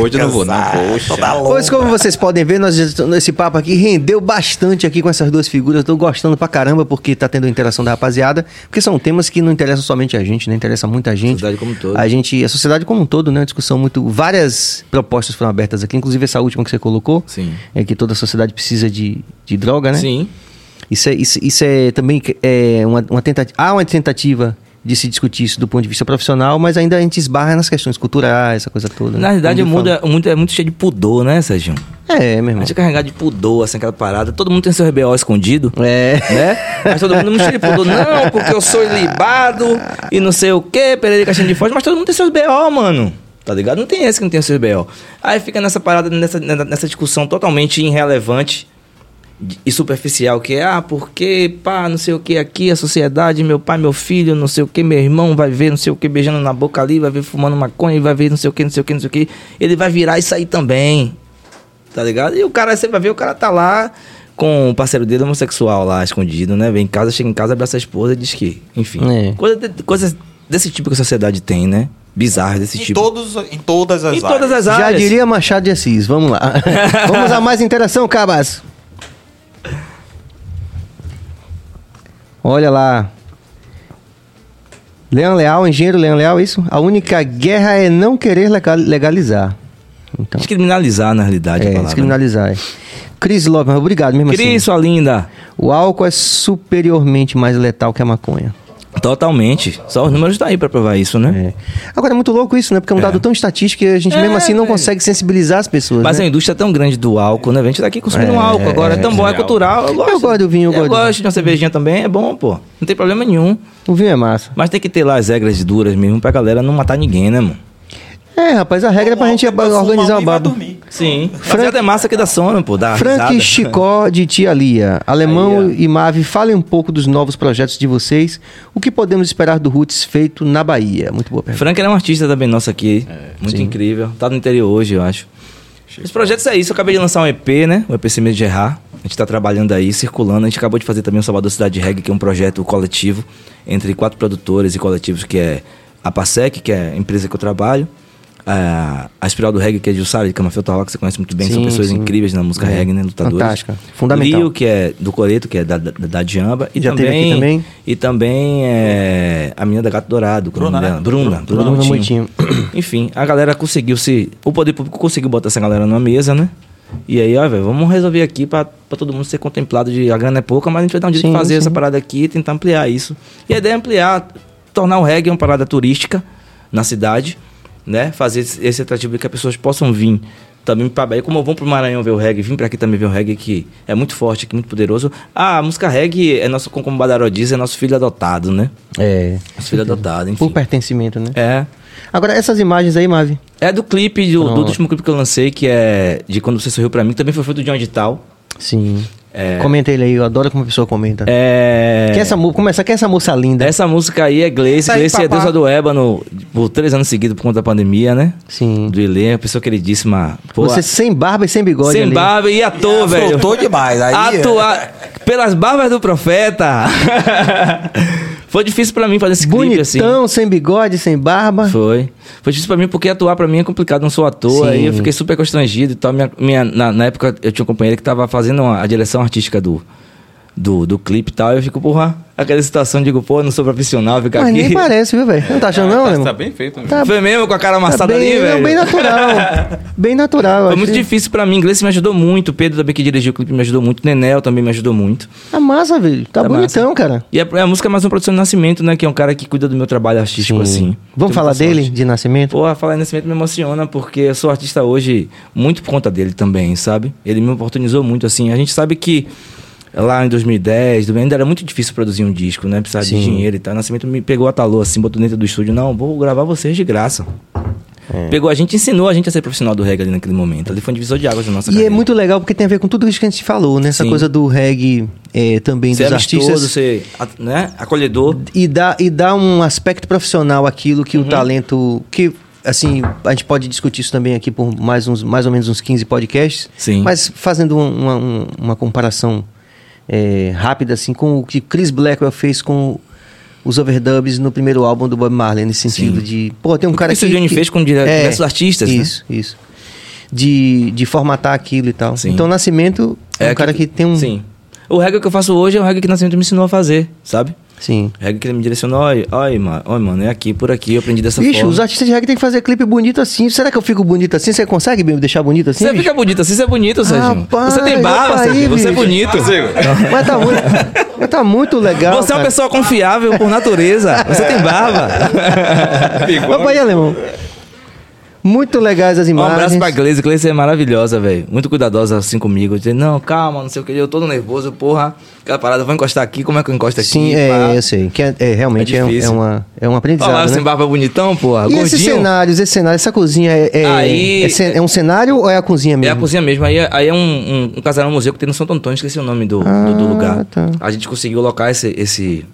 Hoje eu não vou, não. Poxa. Pois como vocês podem ver, nós esse papo aqui rendeu bastante aqui com essas duas figuras. Eu tô gostando pra caramba porque tá tendo interação da rapaziada. Porque são temas que não interessam somente a gente, né? Interessa muita gente. Sociedade como um todo. A gente, a sociedade como um todo, né? Uma discussão muito. Várias propostas foram abertas aqui, inclusive essa última que você colocou. Sim. É que toda a sociedade precisa de, de droga, né? Sim. Isso é, isso, isso é também é uma, uma tentativa. Há uma tentativa de se discutir isso do ponto de vista profissional, mas ainda a gente esbarra nas questões culturais, essa coisa toda. né? Na realidade, o eu é muito, é muito cheio de pudor, né, Sérgio? É, meu A irmão. gente é carregado de pudor, assim, aquela parada. Todo mundo tem seu RBO escondido. É. né? Mas todo mundo não cheio de pudor, não, porque eu sou ilibado e não sei o quê, Pereira Caixinha de Foz, mas todo mundo tem seus BO, mano. Tá ligado? Não tem esse que não tem seus BO. Aí fica nessa parada, nessa, nessa discussão totalmente irrelevante e superficial, que é, ah, porque, pá, não sei o que aqui, a sociedade, meu pai, meu filho, não sei o que, meu irmão vai ver não sei o que beijando na boca ali, vai ver fumando maconha, vai ver não sei o que, não sei o que, não sei o que. Ele vai virar isso aí também. Tá ligado? E o cara, você vai ver, o cara tá lá com o parceiro dele homossexual lá, escondido, né? Vem em casa, chega em casa, abraça a esposa e diz que, enfim. É. Coisa de- coisas desse tipo que a sociedade tem, né? Bizarras desse Em, tipo. todos, em todas as em todas as Já áreas. diria Machado de Assis. Vamos lá. Vamos a mais interação, Cabas. Olha lá. Leão Leal, engenheiro Leão Leal, isso? A única guerra é não querer legal- legalizar. Então, Descriminalizar, na realidade, a é, palavra. descriminalizar. é. Cris Lopes, obrigado mesmo Cris, assim. sua linda. O álcool é superiormente mais letal que a maconha. Totalmente. Só os números estão aí pra provar isso, né? É. Agora é muito louco isso, né? Porque é um dado tão estatístico que a gente É, mesmo assim não consegue sensibilizar as pessoas. Mas né? a indústria é tão grande do álcool, né? A gente tá aqui consumindo É, álcool agora. É tão bom, é é cultural. Eu gosto. Eu gosto do vinho, eu eu gosto do- gosto de uma cervejinha também, é bom, pô. Não tem problema nenhum. O vinho é massa. Mas tem que ter lá as regras duras mesmo pra galera não matar ninguém, né, mano? É, rapaz, a regra é pra gente organizar o babo. Sim. Frank- Frank... é massa que dá sono, pô. Dá Frank risada. Chicó de Tia Lia. Alemão Aí, e Mave, falem um pouco dos novos projetos de vocês. O que podemos esperar do Roots feito na Bahia? Muito boa pergunta. Frank é um artista também nosso aqui. muito incrível. Tá no interior hoje, eu acho. Os projetos é isso. Eu acabei de lançar um EP, né? O EP Sem Medo de Errar. A gente tá trabalhando aí, circulando. A gente acabou de fazer também o Salvador Cidade Reggae, que é um projeto coletivo entre quatro produtores e coletivos, que é a PASEC, que é a empresa que eu trabalho. A, a Espiral do Reggae, que é de Jussara, de Camafeu Tahoe, que você conhece muito bem. são Sim, pessoas sim. incríveis na música É. reggae, né? Lutadores. Fantástica. Fundamental. Lio, que é do Coreto, que é da, da, da Djamba. E Já teve também, aqui também? E também é, a menina da Gato Dourado. é o Bruna, né? dela? Bruna. Bruna, Bruna Moutinho. Enfim, a galera conseguiu se. O poder público conseguiu botar essa galera numa mesa, né? E aí, ó, velho, vamos resolver aqui pra, pra todo mundo ser contemplado de. A grana é pouca, mas a gente vai dar um jeito Sim, de fazer sim. essa parada aqui e tentar ampliar isso. E a ideia é ampliar, tornar o reggae uma parada turística na cidade, né? Fazer esse, esse atrativo que as pessoas possam vir também pra Bahia, como vão pro Maranhão ver o reggae, vim pra aqui também ver o reggae, que é muito forte aqui, muito poderoso. Ah, a música reggae é nosso, como o Badaró diz, é nosso filho adotado, né? É. Nosso filho adotado, enfim. Por pertencimento, né? É. Agora, essas imagens aí, Mave. É do clipe, do, do último clipe que eu lancei, que é de Quando Você Sorriu Pra Mim, também foi feito de onde tal. Sim. Comenta ele aí, eu adoro como a pessoa comenta. É... Quem é essa, começa, quem é essa moça linda? Essa música aí é Gleice. Aí, Gleice é papá. deusa do ébano por três anos seguidos por conta da pandemia, né? Sim. Do Ilê, uma pessoa queridíssima. Pô, Você sem barba e sem bigode sem ali. barba e ator, velho. Afrontou demais. Aí, Atuar pelas barbas do profeta. Foi difícil pra mim fazer esse clipe assim. Bonitão, sem bigode, sem barba. Foi. Foi difícil pra mim porque atuar pra mim é complicado, não sou ator. Sim. Aí eu fiquei super constrangido e tal. Minha, minha- na, na época eu tinha um companheiro que tava fazendo a direção artística do, do, do clipe e tal. E eu fico, porra, aquela situação, digo, pô, não sou profissional, ficar Mas aqui. nem parece, viu, velho? Não tá achando, não, tá, irmão? tá bem feito, né? Tá- Foi mesmo com a cara Tá amassada bem, ali, não, velho. bem natural. bem natural. Foi muito que- difícil pra mim. Inglês me ajudou muito. O Pedro também que dirigiu o clipe me ajudou muito. Nenel também me ajudou muito. Tá massa, velho. Tá, Tá bonitão, massa. cara. E a, a música é mais uma produção de nascimento, né? Que é um cara que cuida do meu trabalho artístico, assim. Vamos falar dele, de nascimento? Porra, falar em nascimento me emociona porque eu sou artista hoje muito por conta dele também, sabe? Ele me oportunizou muito, assim. A gente sabe que lá em 2010, do- ainda era muito difícil produzir um disco, né? Precisava Sim. de dinheiro e tal. Nascimento me pegou a talô, assim, botou dentro do estúdio. Não, vou gravar vocês de graça. É. Pegou a gente, ensinou a gente a ser profissional do reggae ali naquele momento. Ali foi um divisor de águas na nossa E é carreira. muito legal porque tem a ver com tudo isso que a gente falou, né? Essa Sim. coisa do reggae é, também ser dos artistas. ser né? acolhedor. E dá, e dá um aspecto profissional àquilo que o talento. que assim, a gente pode discutir isso também aqui por mais, uns, mais ou menos uns 15 podcasts. Sim. Mas fazendo um- uma, um- uma comparação é, rápida, assim, com o que Chris Blackwell fez com os overdubs no primeiro álbum do Bob Marley, nesse sentido Sim. de. Pô, tem um cara que que. o Johnny que- fez com dire- diversos artistas, né? Isso, isso. De, de formatar aquilo e tal. Sim. Então, Nascimento é, um cara que tem um. Sim. O reggae que eu faço hoje é o reggae que o Nascimento me ensinou a fazer, sabe? Sim. Reggae que ele me direcionou, olha, olha, mano, é aqui, por aqui, eu aprendi dessa Bicho, forma. os artistas de reggae tem que fazer clipe bonito assim. Será que eu fico bonito assim? Você consegue me deixar bonito assim? Você bicho? fica bonito assim, você é bonito, Sérgio. Rapaz, Você tem barba, aí, Sérgio, você é bicho. bonito. Mas tá muito, mas tá muito legal. Você é uma cara. pessoa confiável por natureza. Você tem barba. Opa aí, alemão. Muito legais as Um imagens. abraço pra Gleice. Gleice é maravilhosa, velho. Muito cuidadosa assim comigo. Dizer, não, calma, não sei o que. Eu tô nervoso, porra. Aquela parada, vou encostar aqui. Como é que eu encosto aqui? Sim, é, eu sei. Que é, é, realmente É é, um- é uma, é um Olha aprendizado. lá, né? sem barba bonitão, porra. E esses gordinho. cenários, esse cenário, essa cozinha é, é, Aí- é, é um cenário ou é a cozinha É mesmo? a cozinha mesmo. Aí, aí é um, um, um casarão museu que tem no Santo Antônio, esqueci o nome do, do, do Ah, lugar. tá. A gente conseguiu alocar esse, esse.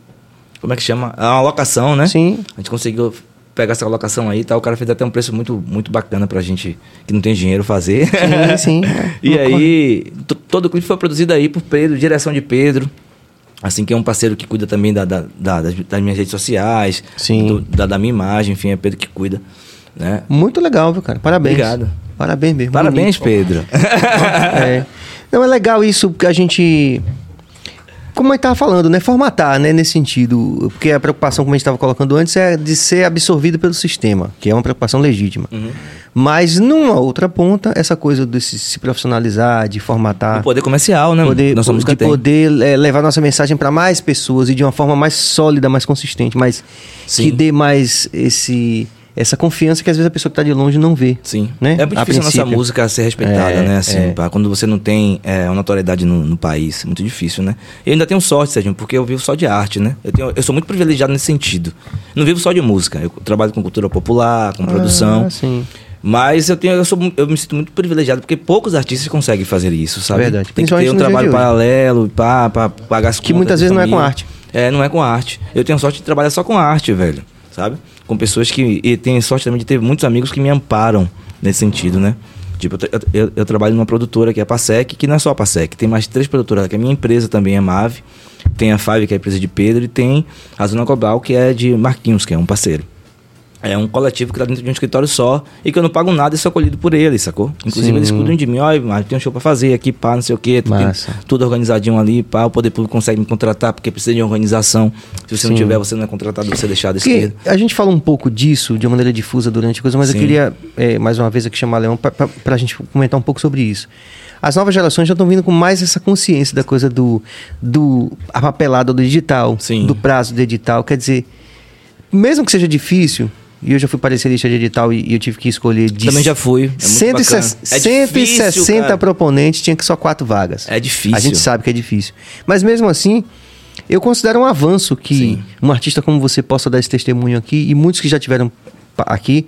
Como é que chama? É uma locação, né? Sim. A gente conseguiu pegar essa locação aí e tal. O cara fez até um preço muito, muito bacana pra gente que não tem dinheiro fazer. Sim, sim. e aí, t- todo o clipe foi produzido aí por Pedro, direção de Pedro. Assim, que é um parceiro que cuida também da, da- da- das, das minhas redes sociais, Sim. do- da, da minha imagem, enfim, é Pedro que cuida. Né? Muito legal, viu, cara? Parabéns. Obrigado. Parabéns mesmo. Parabéns, bonito. Pedro. É. Não, é legal isso que a gente. Como eu estava falando, né? Formatar, né? Nesse sentido. Porque a preocupação, como a gente estava colocando antes, é de ser absorvido pelo sistema, que é uma preocupação legítima. Uhum. Mas numa outra ponta, essa coisa de se, se profissionalizar, de formatar. O poder comercial, né? poder, Nossa de poder é, levar nossa mensagem para mais pessoas e de uma forma mais sólida, mais consistente, mas que dê mais esse essa confiança que às vezes a pessoa que está de longe não vê. Sim. Né? É muito A difícil a nossa música ser respeitada, É, né? Assim, é. pá, quando você não tem é, uma notoriedade no, no país. Muito difícil, né? Eu ainda tenho sorte, Sérgio, porque eu vivo só de arte, né? Eu, tenho, eu sou muito privilegiado nesse sentido. Não vivo só de música. Eu trabalho com cultura popular, com produção. Ah, sim. Mas eu tenho, eu, sou, eu me sinto muito privilegiado porque poucos artistas conseguem fazer isso, sabe? Verdade. Tem que ter um trabalho paralelo para pagar as Que contas muitas da vezes não é com arte. É, não é com arte. Eu tenho sorte de trabalhar só com arte, velho. Sabe? Com pessoas que. E tenho sorte também de ter muitos amigos que me amparam nesse sentido, né? Tipo, eu, eu- eu trabalho numa produtora que é a Passec, que não é só a Passec, tem mais três produtoras, que é a minha empresa também, a Mave, tem a Five, que é a empresa de Pedro, e tem a Zona Global, que é de Marquinhos, que é um parceiro. É um coletivo que tá dentro de um escritório só e que eu não pago nada e sou acolhido por eles, sacou? Inclusive Sim. eles cuidam de mim, olha, mas tem um show pra fazer aqui, pá, não sei o quê, tudo, organizadinho ali, pá, o poder público consegue me contratar porque precisa de organização. Se você não Sim. tiver, você não é contratado, você é deixado esquerda. a gente fala um pouco disso de uma maneira difusa durante a coisa, mas eu Sim. queria, é, mais uma vez, aqui chamar Leão para a gente comentar um pouco sobre isso. As novas gerações já estão vindo com mais essa consciência da coisa do, do apapelado do digital, Sim. do prazo do edital. Quer dizer, mesmo que seja difícil, e eu já fui parecerista de edital e, e eu tive que escolher de Também já fui, é muito 160 bacana. É difícil, 160 cara. proponentes, tinha que só quatro vagas. É difícil. A gente sabe que é difícil. Mas mesmo assim, eu considero um avanço que Sim. um artista como você possa dar esse testemunho aqui, e muitos que já tiveram aqui,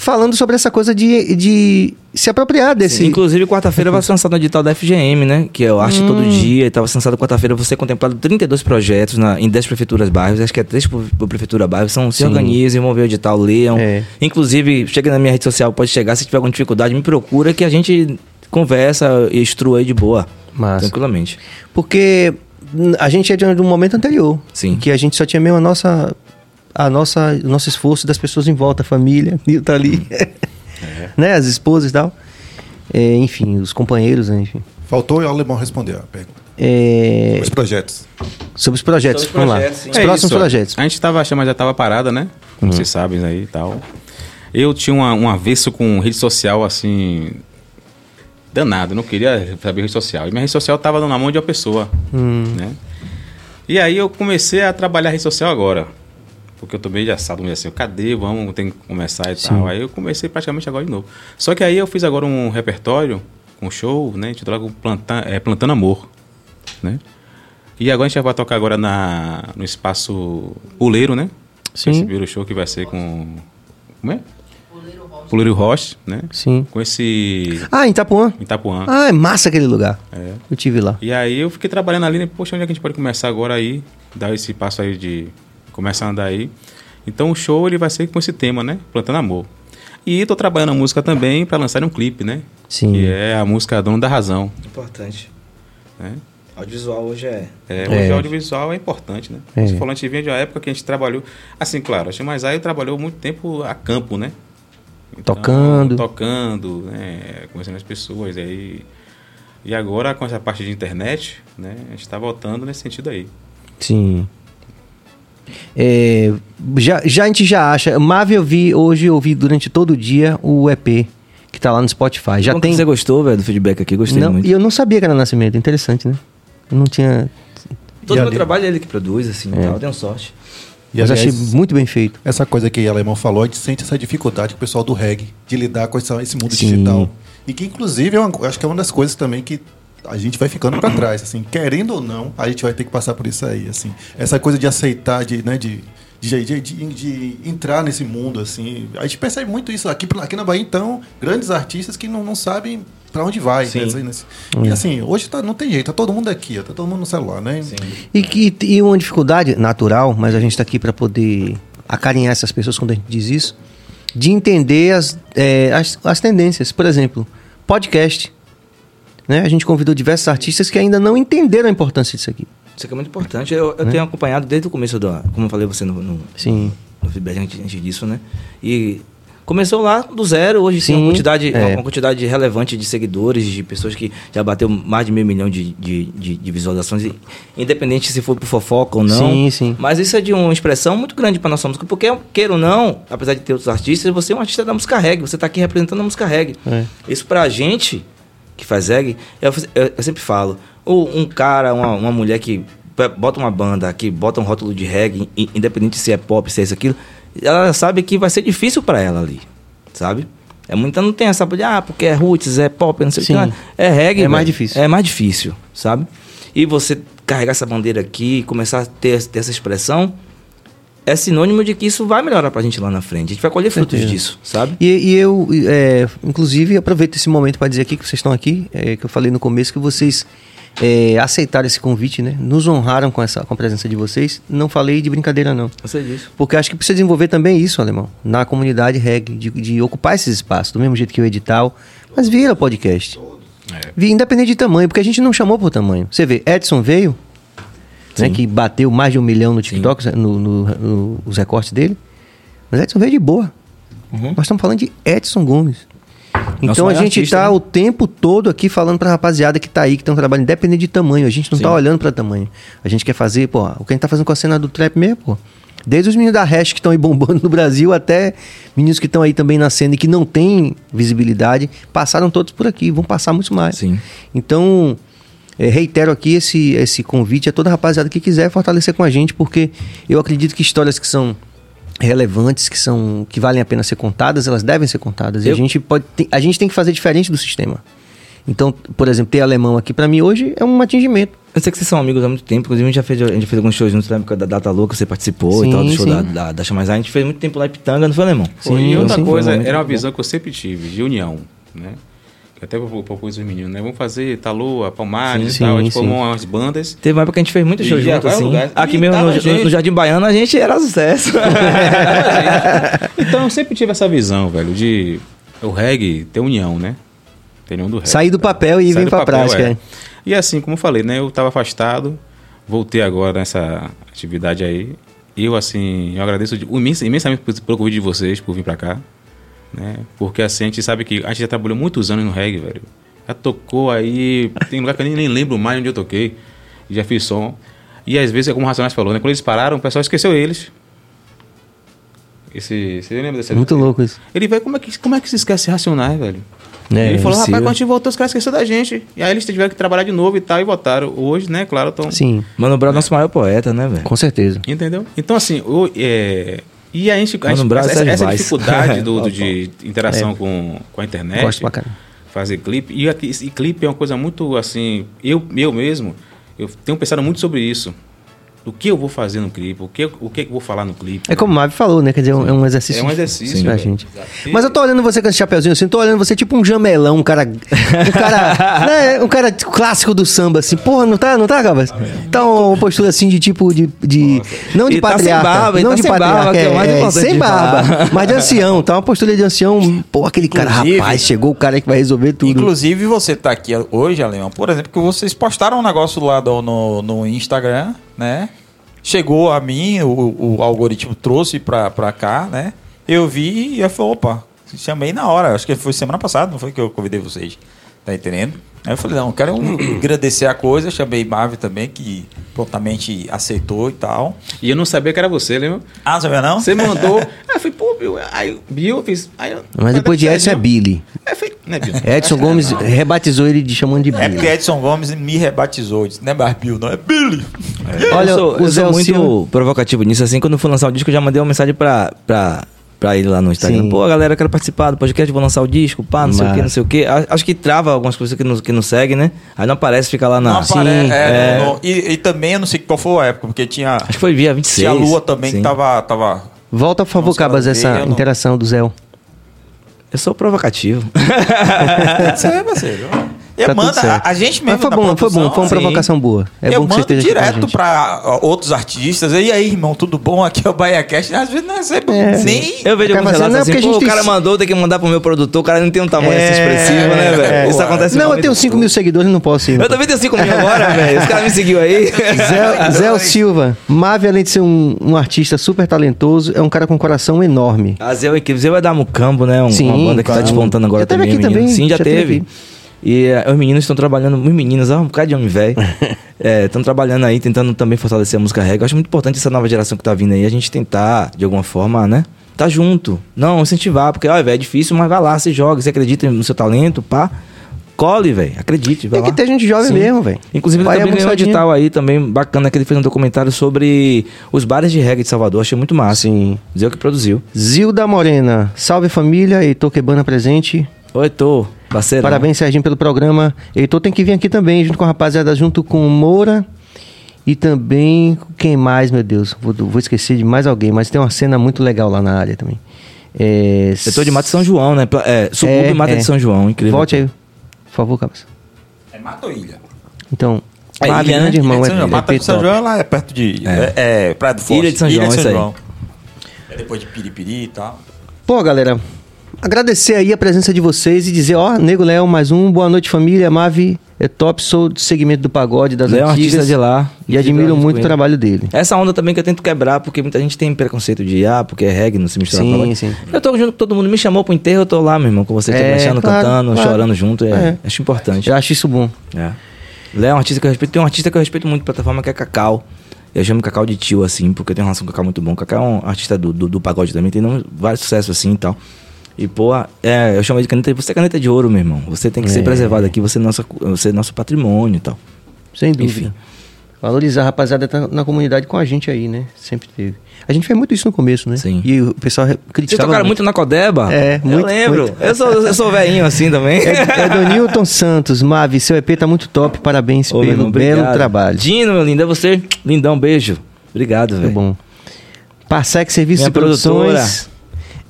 falando sobre essa coisa de, de se apropriar desse. Sim, Inclusive, quarta-feira vai ser lançado no edital da FGM, né? Que é o Arte Todo Dia. E estava lançado quarta-feira, você contemplado 32 projetos na, em 10 prefeituras bairros. Acho que é 3 por, por prefeitura bairro. São, se Sim. organizem, vão ver o edital, leiam. É. Inclusive, chega na minha rede social, pode chegar. Se tiver alguma dificuldade, me procura que a gente conversa e instrua aí de boa. Massa. Tranquilamente. Porque hum, a gente é de um momento anterior. Sim. Que a gente só tinha mesmo a nossa. A nossa, o nosso esforço das pessoas em volta, a família, Nil tá ali. né? As esposas e tal. É, enfim, os companheiros, né? Enfim. Faltou e o alemão responder a pergunta. É, Os projetos. sobre os projetos, Sobre os vamos projetos, lá. sim. Os É próximos isso, projetos. A gente tava, a chama já tava parada, né? Como vocês sabem aí e tal. Eu tinha uma, um avesso com rede social, assim, danado. Não queria saber rede social. E minha rede social tava na mão de uma pessoa, né? E aí eu comecei a trabalhar rede social agora. Porque eu tomei de assado, me assim, cadê? Vamos, tem que começar e tal. Aí eu comecei praticamente agora de novo. Só que aí eu fiz agora um repertório, um show, né? Intitulado Planta, é, Plantando Amor, né? E agora a gente já vai tocar agora na, no espaço Puleiro, né? Sim. Esse primeiro show que vai ser com... Como é? Puleiro Roche, né? Sim. Com esse... Ah, em Itapuã. Em Itapuã. Ah, é massa aquele lugar. É. Eu tive lá. E aí eu fiquei trabalhando ali, né? Poxa, onde é que a gente pode começar agora aí? Dar esse passo aí de andar aí. Então o show ele vai ser com esse tema, né? Plantando Amor. E tô trabalhando a música também para lançar um clipe, né? Sim. Que é a música Dono da Razão, Importante. né? Audiovisual hoje é. É, É. hoje o audiovisual é importante, né? É. Você falou, a gente vinha de uma época que a gente trabalhou... Assim, claro, a Chimazai trabalhou muito tempo a campo, né? Então, Tocando. Tocando, né? Conhecendo as pessoas. Aí... E agora, com essa parte de internet, né? A gente tá voltando nesse sentido aí. Sim. É, já, já a gente já acha. Mave eu vi hoje, eu vi durante todo o dia o EP que tá lá no Spotify. Já que tem. Você gostou, velho, do feedback aqui? Gostei Não, muito. e eu não sabia que era Nascimento, interessante, né? Eu não tinha. Todo E meu ali- trabalho é ele que produz, assim, É. e tal. Tenho sorte. E, mas aliás, achei muito bem feito. Essa coisa que o alemão falou, a gente sente essa dificuldade com o pessoal do reggae de lidar com essa- esse mundo Sim. digital. E que, inclusive, é uma- eu acho que é uma das coisas também que a gente vai ficando para trás. Assim, querendo ou não, a gente vai ter que passar por isso aí. Assim. Essa coisa de aceitar, de, né, de, de, de, de- de entrar nesse mundo. assim. A gente percebe muito isso aqui, aqui na Bahia, então, grandes artistas que não, não sabem para onde vai. Sim. né, assim, nesse- E assim, hoje tá, não tem jeito, tá todo mundo aqui, tá todo mundo no celular, né? E, que- e uma dificuldade natural, mas a gente está aqui para poder acarinhar essas pessoas quando a gente diz isso, de entender as, é, as, as tendências. Por exemplo, podcast. Né? A gente convidou diversos artistas que ainda não entenderam a importância disso aqui. Isso aqui é muito importante. Eu, eu tenho acompanhado desde o começo do. Como eu falei você no, no, Sim. no feedback antes, antes disso, né? E começou lá do zero, hoje sim, Sim, uma quantidade, é. uma quantidade relevante de seguidores, de pessoas que já bateu mais de meio milhão de, de, de, de visualizações, independente se for por fofoca ou não. Sim, sim. Mas isso é de uma expressão muito grande para nossa música, porque, queira ou não, apesar de ter outros artistas, você é um artista da música reggae, você está aqui representando a música reggae. É. Isso pra gente que faz reggae, eu, eu- eu sempre falo, ou um cara, uma, uma mulher que bota uma banda, que bota um rótulo de reggae, independente se é pop, se é isso, aquilo, ela sabe que vai ser difícil pra ela ali, sabe? É muita não tem essa de, ah, porque é roots, é pop, não sei Sim. o que. É reggae, É mais difícil. É mais difícil, sabe? E você carregar essa bandeira aqui, começar a ter, ter essa expressão, é sinônimo de que isso vai melhorar pra gente lá na frente. A gente vai colher frutos certeza. disso, sabe? E, e eu, é, inclusive, aproveito esse momento para dizer aqui que vocês estão aqui, é, que eu falei no começo que vocês é, aceitaram esse convite, né? Nos honraram com, essa, com a presença de vocês. Não falei de brincadeira, não. Eu sei disso. Porque acho que precisa desenvolver também isso, alemão, na comunidade reggae, de, de ocupar esses espaços, do mesmo jeito que o edital, mas vira podcast. Vi- Independente de tamanho, porque a gente não chamou por tamanho. Você vê, Edson veio, né, que bateu mais de um milhão no TikTok, no, no- no- os recortes dele, mas Edson veio de boa. Uhum. Nós estamos falando de Edson Gomes. Então a maior gente artista, tá né? o tempo todo aqui falando pra rapaziada que tá aí, que tem um trabalho independente de tamanho. A gente não Sim. tá olhando pra tamanho. A gente quer fazer, pô, o que a gente tá fazendo com a cena do trap mesmo, pô. Desde os meninos da Hash que estão aí bombando no Brasil até meninos que estão aí também na cena e que não têm visibilidade, passaram todos por aqui, vão passar muito mais. Sim. Então, é, reitero aqui esse, esse convite a toda rapaziada que quiser fortalecer com a gente, porque eu acredito que histórias que são relevantes, que são que valem a pena ser contadas, elas devem ser contadas. E a Eu- gente pode tem- a gente tem que fazer diferente do sistema. Então, por exemplo, ter alemão aqui para mim hoje é um atingimento. Eu sei que vocês são amigos há muito tempo, inclusive a gente já fez, a gente fez alguns shows juntos na época da Data Louca, você participou Sim, e tal, do show sim. da, da, da Chamazai. A gente fez muito tempo lá em Pitanga, não foi, Lemão? Foi, Sim, e outra sim, coisa, era uma visão que eu sempre tive, de união, né? Que até eu propus os meninos, né? Vamos fazer Talua, Palmares Sim, e tal. A sim, gente sim. formou umas bandas. Teve uma época que a gente fez muito show E junto, vai assim. lugar. Aqui E mesmo no, no- gente. Jardim Baiano a gente era sucesso. Então eu sempre tive essa visão, velho, de o reggae ter união, né? Ter união do reggae. Sair do papel e vir pra papel, prática. é. é. E assim, como eu falei, né? Eu tava afastado, voltei agora nessa atividade aí. Eu, assim, eu agradeço de- imensa- imensamente pelo convite de vocês, por vir pra cá. Né? Porque assim, a gente sabe que a gente já trabalhou muitos anos no reggae, velho. Já tocou aí, tem lugar que eu nem, nem lembro mais onde eu toquei. Já fiz som. E às vezes, é como o Racionais falou, né? Quando eles pararam, o pessoal esqueceu eles. Esse, você lembra desse Muito louco isso. Ele vai, como é que, como é que se esquece Racionais, velho? É, ele falou, rapaz, quando a gente voltou, os caras esqueceram da gente. E aí eles tiveram que trabalhar de novo e tal, e votaram. Hoje, né, claro, estão. Sim, Mano Brown é nosso maior poeta, né, velho? com certeza. Entendeu? Então, assim, o, é, e a gente, a gente é essa, Sérgio essa dificuldade do, do- de interação com, com a internet, Gosto pra caramba. fazer clipe, e, e clipe é uma coisa muito assim, eu, eu mesmo, eu tenho pensado muito sobre isso. O que eu vou fazer no clipe, o que, o que eu vou falar no clipe. É como o Mavi falou, né? Quer dizer, é um- é um exercício. É um exercício, Sim, pra velho. gente. Exato. Mas eu tô olhando você com esse chapeuzinho assim, tô olhando você tipo um jamelão, um cara. Um cara. né, um cara clássico do samba, assim. Porra, não tá, não tá, Gabas? Tá uma postura assim de tipo de. de não de E tá sem patriarca. barba, não tá de sem patriarca. barba, é mais importante sem barba. falar. Mas de ancião, tá uma postura de ancião. Pô, aquele cara, Inclusive- rapaz, chegou o cara que vai resolver tudo. Inclusive, você tá aqui hoje, Alemão, por exemplo, que vocês postaram um negócio lá do- no, no Instagram, né? Chegou a mim, o, o algoritmo trouxe pra cá, né? Eu vi e eu falei, opa, chamei na hora. Acho que foi semana passada, não foi que eu convidei vocês. Tá entendendo? Aí eu falei, não, quero agradecer a coisa. Chamei Marvel também, que prontamente aceitou e tal. E eu não sabia que era você, lembra? Ah, não sabia não? Você mandou. aí eu falei, pô, Bill. Aí Bill, eu fiz. Aí, Mas depois de Edson é Billy. Eu falei, né, Bill? Edson Gomes rebatizou ele de chamando de É porque Billy. Edson Gomes me rebatizou. Disse, não é mais Bill, não, é Billy. Olha, eu sou, o eu Zé sou muito provocativo nisso. Assim, quando eu fui lançar o disco, eu já mandei uma mensagem pra, pra, pra ele lá no Instagram. Sim. Pô, galera, eu quero participar do podcast, vou lançar o disco, pá, não sei o que, não sei o que. Acho que trava algumas coisas que não, que não segue, né? Aí não aparece, fica lá na... Não apare- Sim, é, é. no- e, e também eu não sei qual foi a época, porque tinha, Acho que foi via 26. tinha a Lua também sim. que tava. tava Volta, por favor, Cabas, essa não- interação do Zé. Eu sou provocativo. Isso aí, parceiro. E Tá tudo manda, certo. a, a gente mesmo. Mas foi bom, foi produção, bom, foi uma assim, provocação boa. É eu bom que você mando direto pra ó, outros artistas. E aí, irmão, tudo bom? Aqui é o BaiaCast. Às vezes não recebo É. nem. Eu vejo alguns relatos não, assim, porque a pô, gente o cara tem- mandou, tem que mandar pro meu produtor, o cara não tem um tamanho É, assim expressivo, né, velho? é. Isso acontece Não, eu tenho 5 mil seguidores, não posso ir. Eu também tenho 5 mil agora, velho. Os caras me seguiu aí. Zé, Silva, Mavi, além de ser um, artista super talentoso, é um cara com um coração enorme. A Zé é incrível. Zé vai dar Mucambo, né? Um- Sim, uma banda que tá despontando agora Já teve também. aqui também, Sim, já, teve. E eh, os meninos estão trabalhando, os meninos, ó, um bocado de homem velho. Estão trabalhando aí, tentando também fortalecer a música reggae. Eu acho muito importante essa nova geração que tá vindo aí, a gente tentar, de alguma forma, né? Tá junto. Não, incentivar, porque, ó, velho, é difícil, mas vai lá, você joga, você acredita no seu talento, pá. Cole, velho, acredite, vai Tem que lá. ter gente jovem Sim. mesmo, velho. Inclusive, ele Vai também ganhou um edital aí também bacana, que ele fez um documentário sobre os bares de reggae de Salvador. Achei muito massa. Sim. Zé que produziu. Zilda Morena, salve família, Heitor Quebana presente. Oi, Tô, parceiro. Parabéns, Serginho, pelo programa. Heitor tem que vir aqui também, junto com a rapaziada, junto com o Moura. E também, quem mais, meu Deus? Vou, vou esquecer de mais alguém, mas tem uma cena muito legal lá na área também. É, Eu tô de Mata de São João, né? É, subúrbio É, Mata é. de São João, incrível. Volte aí, por favor, Cabas. É Mata ou Ilha? Então, É ilha, né? grande irmão, Ilha de é, São João. é Mata de São. João ela é perto de. É. É, é Praia do Forte. Ilha de São João, isso aí. É depois de Piripiri e tal. Pô, galera, agradecer aí a presença de vocês e dizer, ó, Nego Léo, mais um, boa noite família, Mavi é top, sou do segmento do pagode das Léo é um antigas. artista de lá. E admiro muito o trabalho dele. Essa onda também que eu tento quebrar, porque muita gente tem preconceito de, ah, porque é reggae, não se mistura Sim, com sim. Eu tô junto com todo mundo, me chamou pro enterro, eu tô lá, meu irmão, com você, É, é, claro, cantando, claro. chorando junto, é, É. acho importante. Eu acho isso bom. É. Léo é um artista que eu respeito. Tem um artista que eu respeito muito, plataforma, que é Cacau. Eu chamo Cacau de tio, assim, porque eu tenho uma relação com Cacau muito bom. Cacau é um artista do, do, do pagode também, tem vários sucessos assim e tal. E, pô, é, eu chamo de caneta. Você é caneta de ouro, meu irmão. Você tem que É. ser preservado aqui, você é, nossa, você é nosso patrimônio e tal. Sem dúvida. Enfim. Valorizar a rapaziada tá na comunidade com a gente aí, né? Sempre teve. A gente fez muito isso no começo, né? Sim. E o pessoal re- Vocês criticava tocaram muito na Codeba? É, Eu muito, lembro. muito. Eu sou, eu sou velhinho assim também. É, é do Newton Santos. Mavi, seu EP tá muito top. Parabéns Ô, pelo irmão, belo trabalho. Dino, meu lindo, é você. Lindão, beijo. Obrigado, Muito velho. bom. Parsec Serviços Minha de Produções.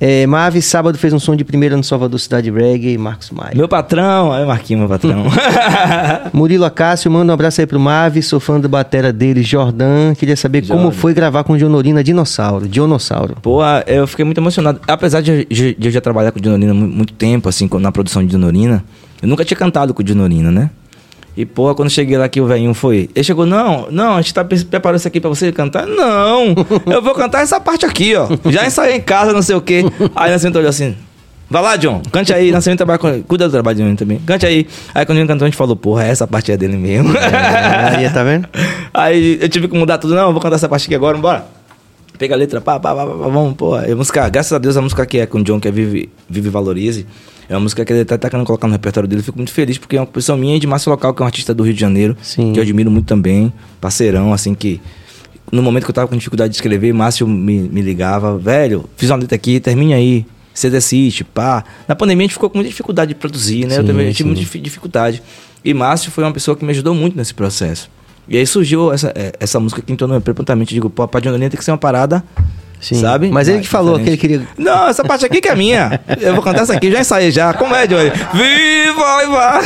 É, Mavi, sábado fez um som de primeira no Salvador Cidade Reggae. Marcos Maia. Meu patrão, aí Marquinhos, meu patrão. Murilo Acácio, manda um abraço aí pro Mavi. Sou fã da batera dele, Jordan. Queria saber como Jordan. foi gravar com Dionorina Dinossauro. Dinossauro. Pô, eu fiquei muito emocionado. Apesar de, de- de eu já trabalhar com o há mu- muito tempo, assim, na produção de Dinorina, eu nunca tinha cantado com o Dinorina, né? E, pô, quando cheguei lá que o velhinho foi. Ele chegou, não, não, a gente tá pre- preparando isso aqui pra você cantar. Não, eu vou cantar essa parte aqui, ó. Já ensaiei em casa, não sei o quê. Aí Nascimento olhou assim. Vai lá, John, cante aí. Nascimento trabalha com. Cuida do trabalho de mim também. Cante aí. Aí quando ele cantou, a gente falou, porra, essa parte é dele mesmo. Aí, tá vendo? Aí eu tive que mudar tudo. Não, eu vou cantar essa parte aqui agora, bora. Pega a letra, pá, pá, pá, pá, pá, vamos, pô. A música, graças a Deus, a música que é com o John, que é Vive, Vive e Valorize, é uma música que ele tá, tá querendo colocar no repertório dele. Eu fico muito feliz, porque é uma composição minha e de Márcio Local, que é um artista do Rio de Janeiro, Sim. que eu admiro muito também, parceirão, assim, que no momento que eu tava com dificuldade de escrever, Márcio me, me ligava, velho, fiz uma letra aqui, termine aí. Você decide, pá. Na pandemia a gente ficou com muita dificuldade de produzir, né? eu Sim, também sim. tive muita difi- dificuldade. E Márcio foi uma pessoa que me ajudou muito nesse processo. E aí surgiu essa, é, essa música que entrou no EP prontamente. Eu Digo, pô, a Padionaria tem que ser uma parada, Sim. sabe? Mas ele que falou que ele diferente. queria. Não, essa parte aqui que é minha. Eu vou cantar essa aqui, já ensaiei já. É, Johnny? Viva, viva!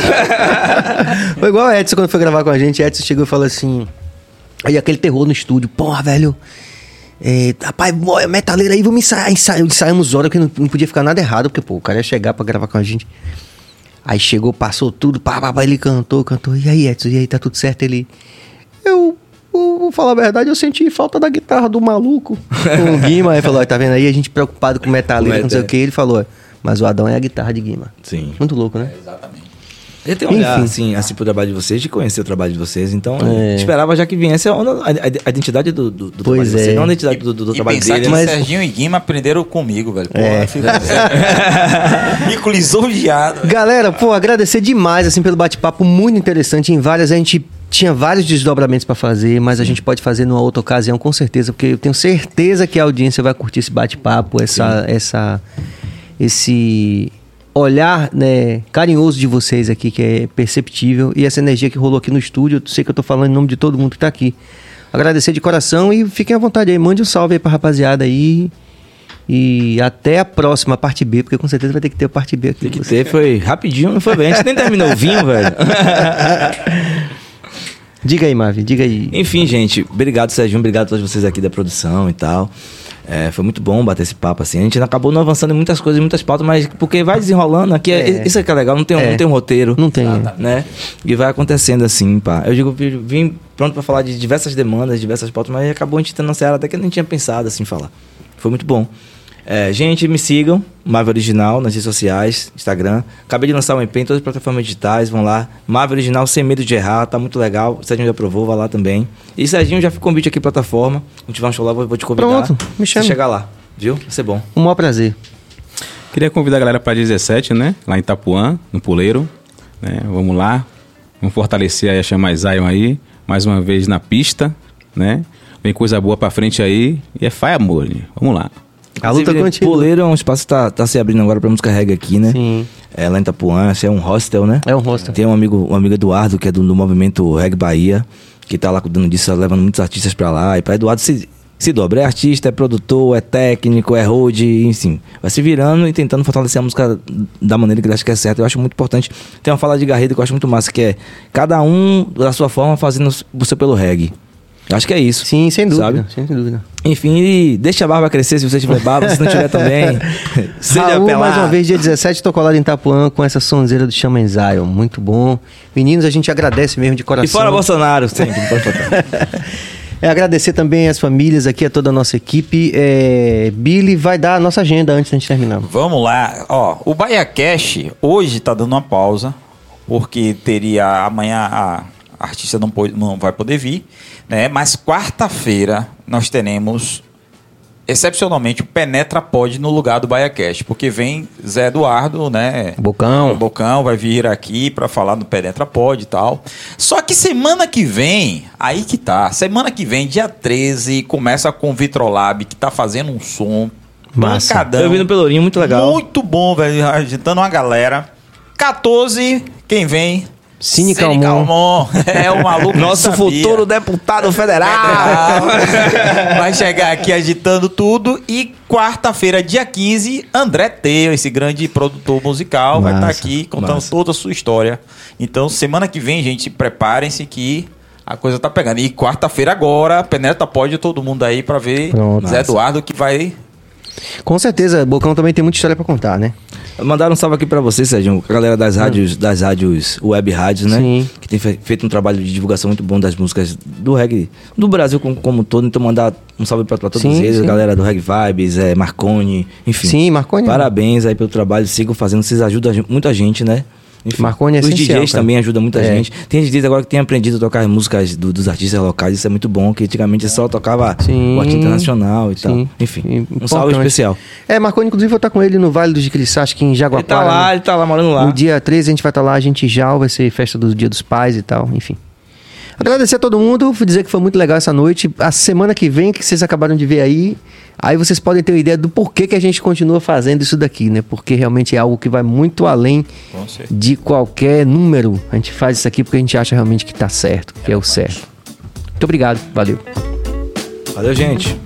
Foi igual o Edson quando foi gravar com a gente. Edson chegou e falou assim. Aí aquele terror no estúdio. Porra, velho. É, rapaz, bora, metaleira aí, vamos ensaiar. Ensai- Ensaiamos horas que não, não podia ficar nada errado, porque, pô, o cara ia chegar pra gravar com a gente. Aí chegou, passou tudo, pá, pá, pá, ele cantou, cantou. E aí, Edson, e aí, tá tudo certo? Ele. Eu. Eu Vou falar a verdade, eu senti falta da guitarra do maluco. Com o Guima, aí falou, tá vendo aí? A gente preocupado com metaleira, Com não sei o que. Ele falou, mas o Adão é a guitarra de Guima. Sim. Muito louco, né? Ele tem um olhar, Enfim. assim, assim pro trabalho de vocês, de conhecer o trabalho de vocês. Então, É. esperava já que viesse a, a- a identidade do, do, do trabalho Pois de vocês, é. não a identidade do, do, do E trabalho pensar dele. que mas- Serginho e Guima aprenderam comigo, velho. Pô, É. eu fico... fico lisonjeado. Galera, pô, agradecer demais assim pelo bate-papo muito interessante. Em várias a gente tinha vários desdobramentos pra fazer, mas a gente pode fazer numa outra ocasião com certeza, porque eu tenho certeza que a audiência vai curtir esse bate-papo, essa essa esse olhar, né, carinhoso de vocês aqui que é perceptível e essa energia que rolou aqui no estúdio. Eu sei que eu tô falando em nome de todo mundo que tá aqui. Agradecer de coração e fiquem à vontade aí, mande um salve aí pra rapaziada aí. E até a próxima parte B, porque com certeza vai ter que ter a parte B aqui. Tem que ter, foi rapidinho, não foi bem. A gente nem terminou o vinho, velho. Diga aí, Mavi, diga aí. Enfim, gente, obrigado, Serginho, obrigado a todos vocês aqui da produção e tal. É, foi muito bom bater esse papo assim. A gente acabou não avançando em muitas coisas, em muitas pautas, mas porque vai desenrolando aqui, é. É. isso é que é legal, não tem, um- É. não tem um roteiro. Não tem. Né? E vai acontecendo assim, pá. Eu digo, vim- pronto pra falar de diversas demandas, diversas pautas, mas acabou a gente tendo uma seara até que eu nem tinha pensado assim falar. Foi muito bom. É, gente, me sigam, Marvel Original, nas redes sociais, Instagram. Acabei de lançar um EP em todas as plataformas digitais, vão lá. Marvel Original, sem medo de errar, tá muito legal. O Serginho já aprovou, vai lá também. E Serginho, já fica o convite aqui plataforma. Quando tiver um show lá, vou, vou te convidar. Pronto, me chama. chegar lá, viu? Vai ser bom. Um maior prazer. Queria convidar a galera para 17, né? Lá em Itapuã, no Puleiro. Né? Vamos lá. Vamos fortalecer aí a Chama Zion aí. Mais uma vez na pista, né? Vem coisa boa pra frente aí. E é fai amor, né? Vamos lá. A luta continua. Puleiro é um espaço que tá, tá se abrindo agora pra música reggae aqui, né? Sim. É, lá em Itapuã, é um hostel, né? É um hostel. Tem um amigo, um amigo Eduardo, que é do, do movimento Reggae Bahia, que tá lá cuidando disso, levando muitos artistas pra lá. E pra Eduardo se, se dobra. É artista, é produtor, é técnico, é road, enfim. Vai se virando e tentando fortalecer a música da maneira que ele acha que é certo. Eu acho muito importante. Tem uma fala de Garrido que eu acho muito massa, que é cada um da sua forma fazendo o seu pelo reggae. Acho que é isso. Sim, sem dúvida. Sabe? Sem dúvida. Enfim, deixa a barba crescer se você tiver barba, se não tiver também. Seja Raul, pelado. mais uma vez, dia 17, tô colado em Itapuã com essa sonzeira do Shaman Zion. Muito bom. Meninos, a gente agradece mesmo de coração. E fora Bolsonaro, sempre. não pode faltar. É agradecer também as famílias aqui, a toda a nossa equipe. É, Billy vai dar a nossa agenda antes da gente terminar. Vamos lá. Ó, o Bahia Cash hoje tá dando uma pausa, porque teria amanhã a artista não, pode, não vai poder vir, né? Mas quarta-feira nós teremos excepcionalmente, o Penetra pode no lugar do BaiaCast, porque vem Zé Eduardo, né? Bocão. O Bocão vai vir aqui pra falar do Penetra Pod e tal. Só que semana que vem, aí que tá. Semana que vem, dia 13, começa com o Vitrolab, que tá fazendo um som Massa. Eu vi no Pelourinho, muito legal. Muito bom, velho. Agitando uma galera. 14, quem vem? Cine Calmon. Calmon. É o maluco. Nosso futuro deputado federal. Federal. Vai chegar aqui agitando tudo. E quarta-feira, dia 15, André Teo, esse grande produtor musical, vai estar Massa, aqui contando massa. toda a sua história. Então, semana que vem, gente, preparem-se que a coisa tá pegando. E quarta-feira agora, Penetra pode todo mundo aí pra ver Pronto. Zé Eduardo que vai. Com certeza, Bocão também tem muita história pra contar, né? Mandaram um salve aqui pra você, Sérgio, a galera das rádios, das rádios web rádios, né? Sim. Que tem fe- feito um trabalho de divulgação muito bom das músicas do reggae, do Brasil como, como um todo. Então mandar um salve pra, pra todos Sim, eles, sim. a galera do Reggae Vibes, é, Marconi, enfim. Sim, Marconi. Parabéns aí pelo trabalho, sigam fazendo, vocês ajudam a muita gente, né? Enfim, Marconi é Os essencial, DJs cara. também ajudam muita É. gente. Tem DJs agora que têm aprendido a tocar as músicas do- dos artistas locais, isso é muito bom, que antigamente só tocava Sim. o artista internacional e tal. Sim. Enfim, um Importante. salve especial. É, Marconi, inclusive, vou estar com ele no Vale do Jiquiriçá, acho que em Ele Jaguapara. tá lá, ele tá lá morando lá. No dia 13 a gente vai estar lá, a gente já vai ser festa do Dia dos Pais e tal, enfim. Agradecer a todo mundo, dizer que foi muito legal essa noite. A semana que vem, que vocês acabaram de ver aí, aí vocês podem ter uma ideia do porquê que a gente continua fazendo isso daqui, né? Porque realmente é algo que vai muito além de qualquer número. A gente faz isso aqui porque a gente acha realmente que tá certo, que é o certo. Muito obrigado, valeu. Valeu, gente.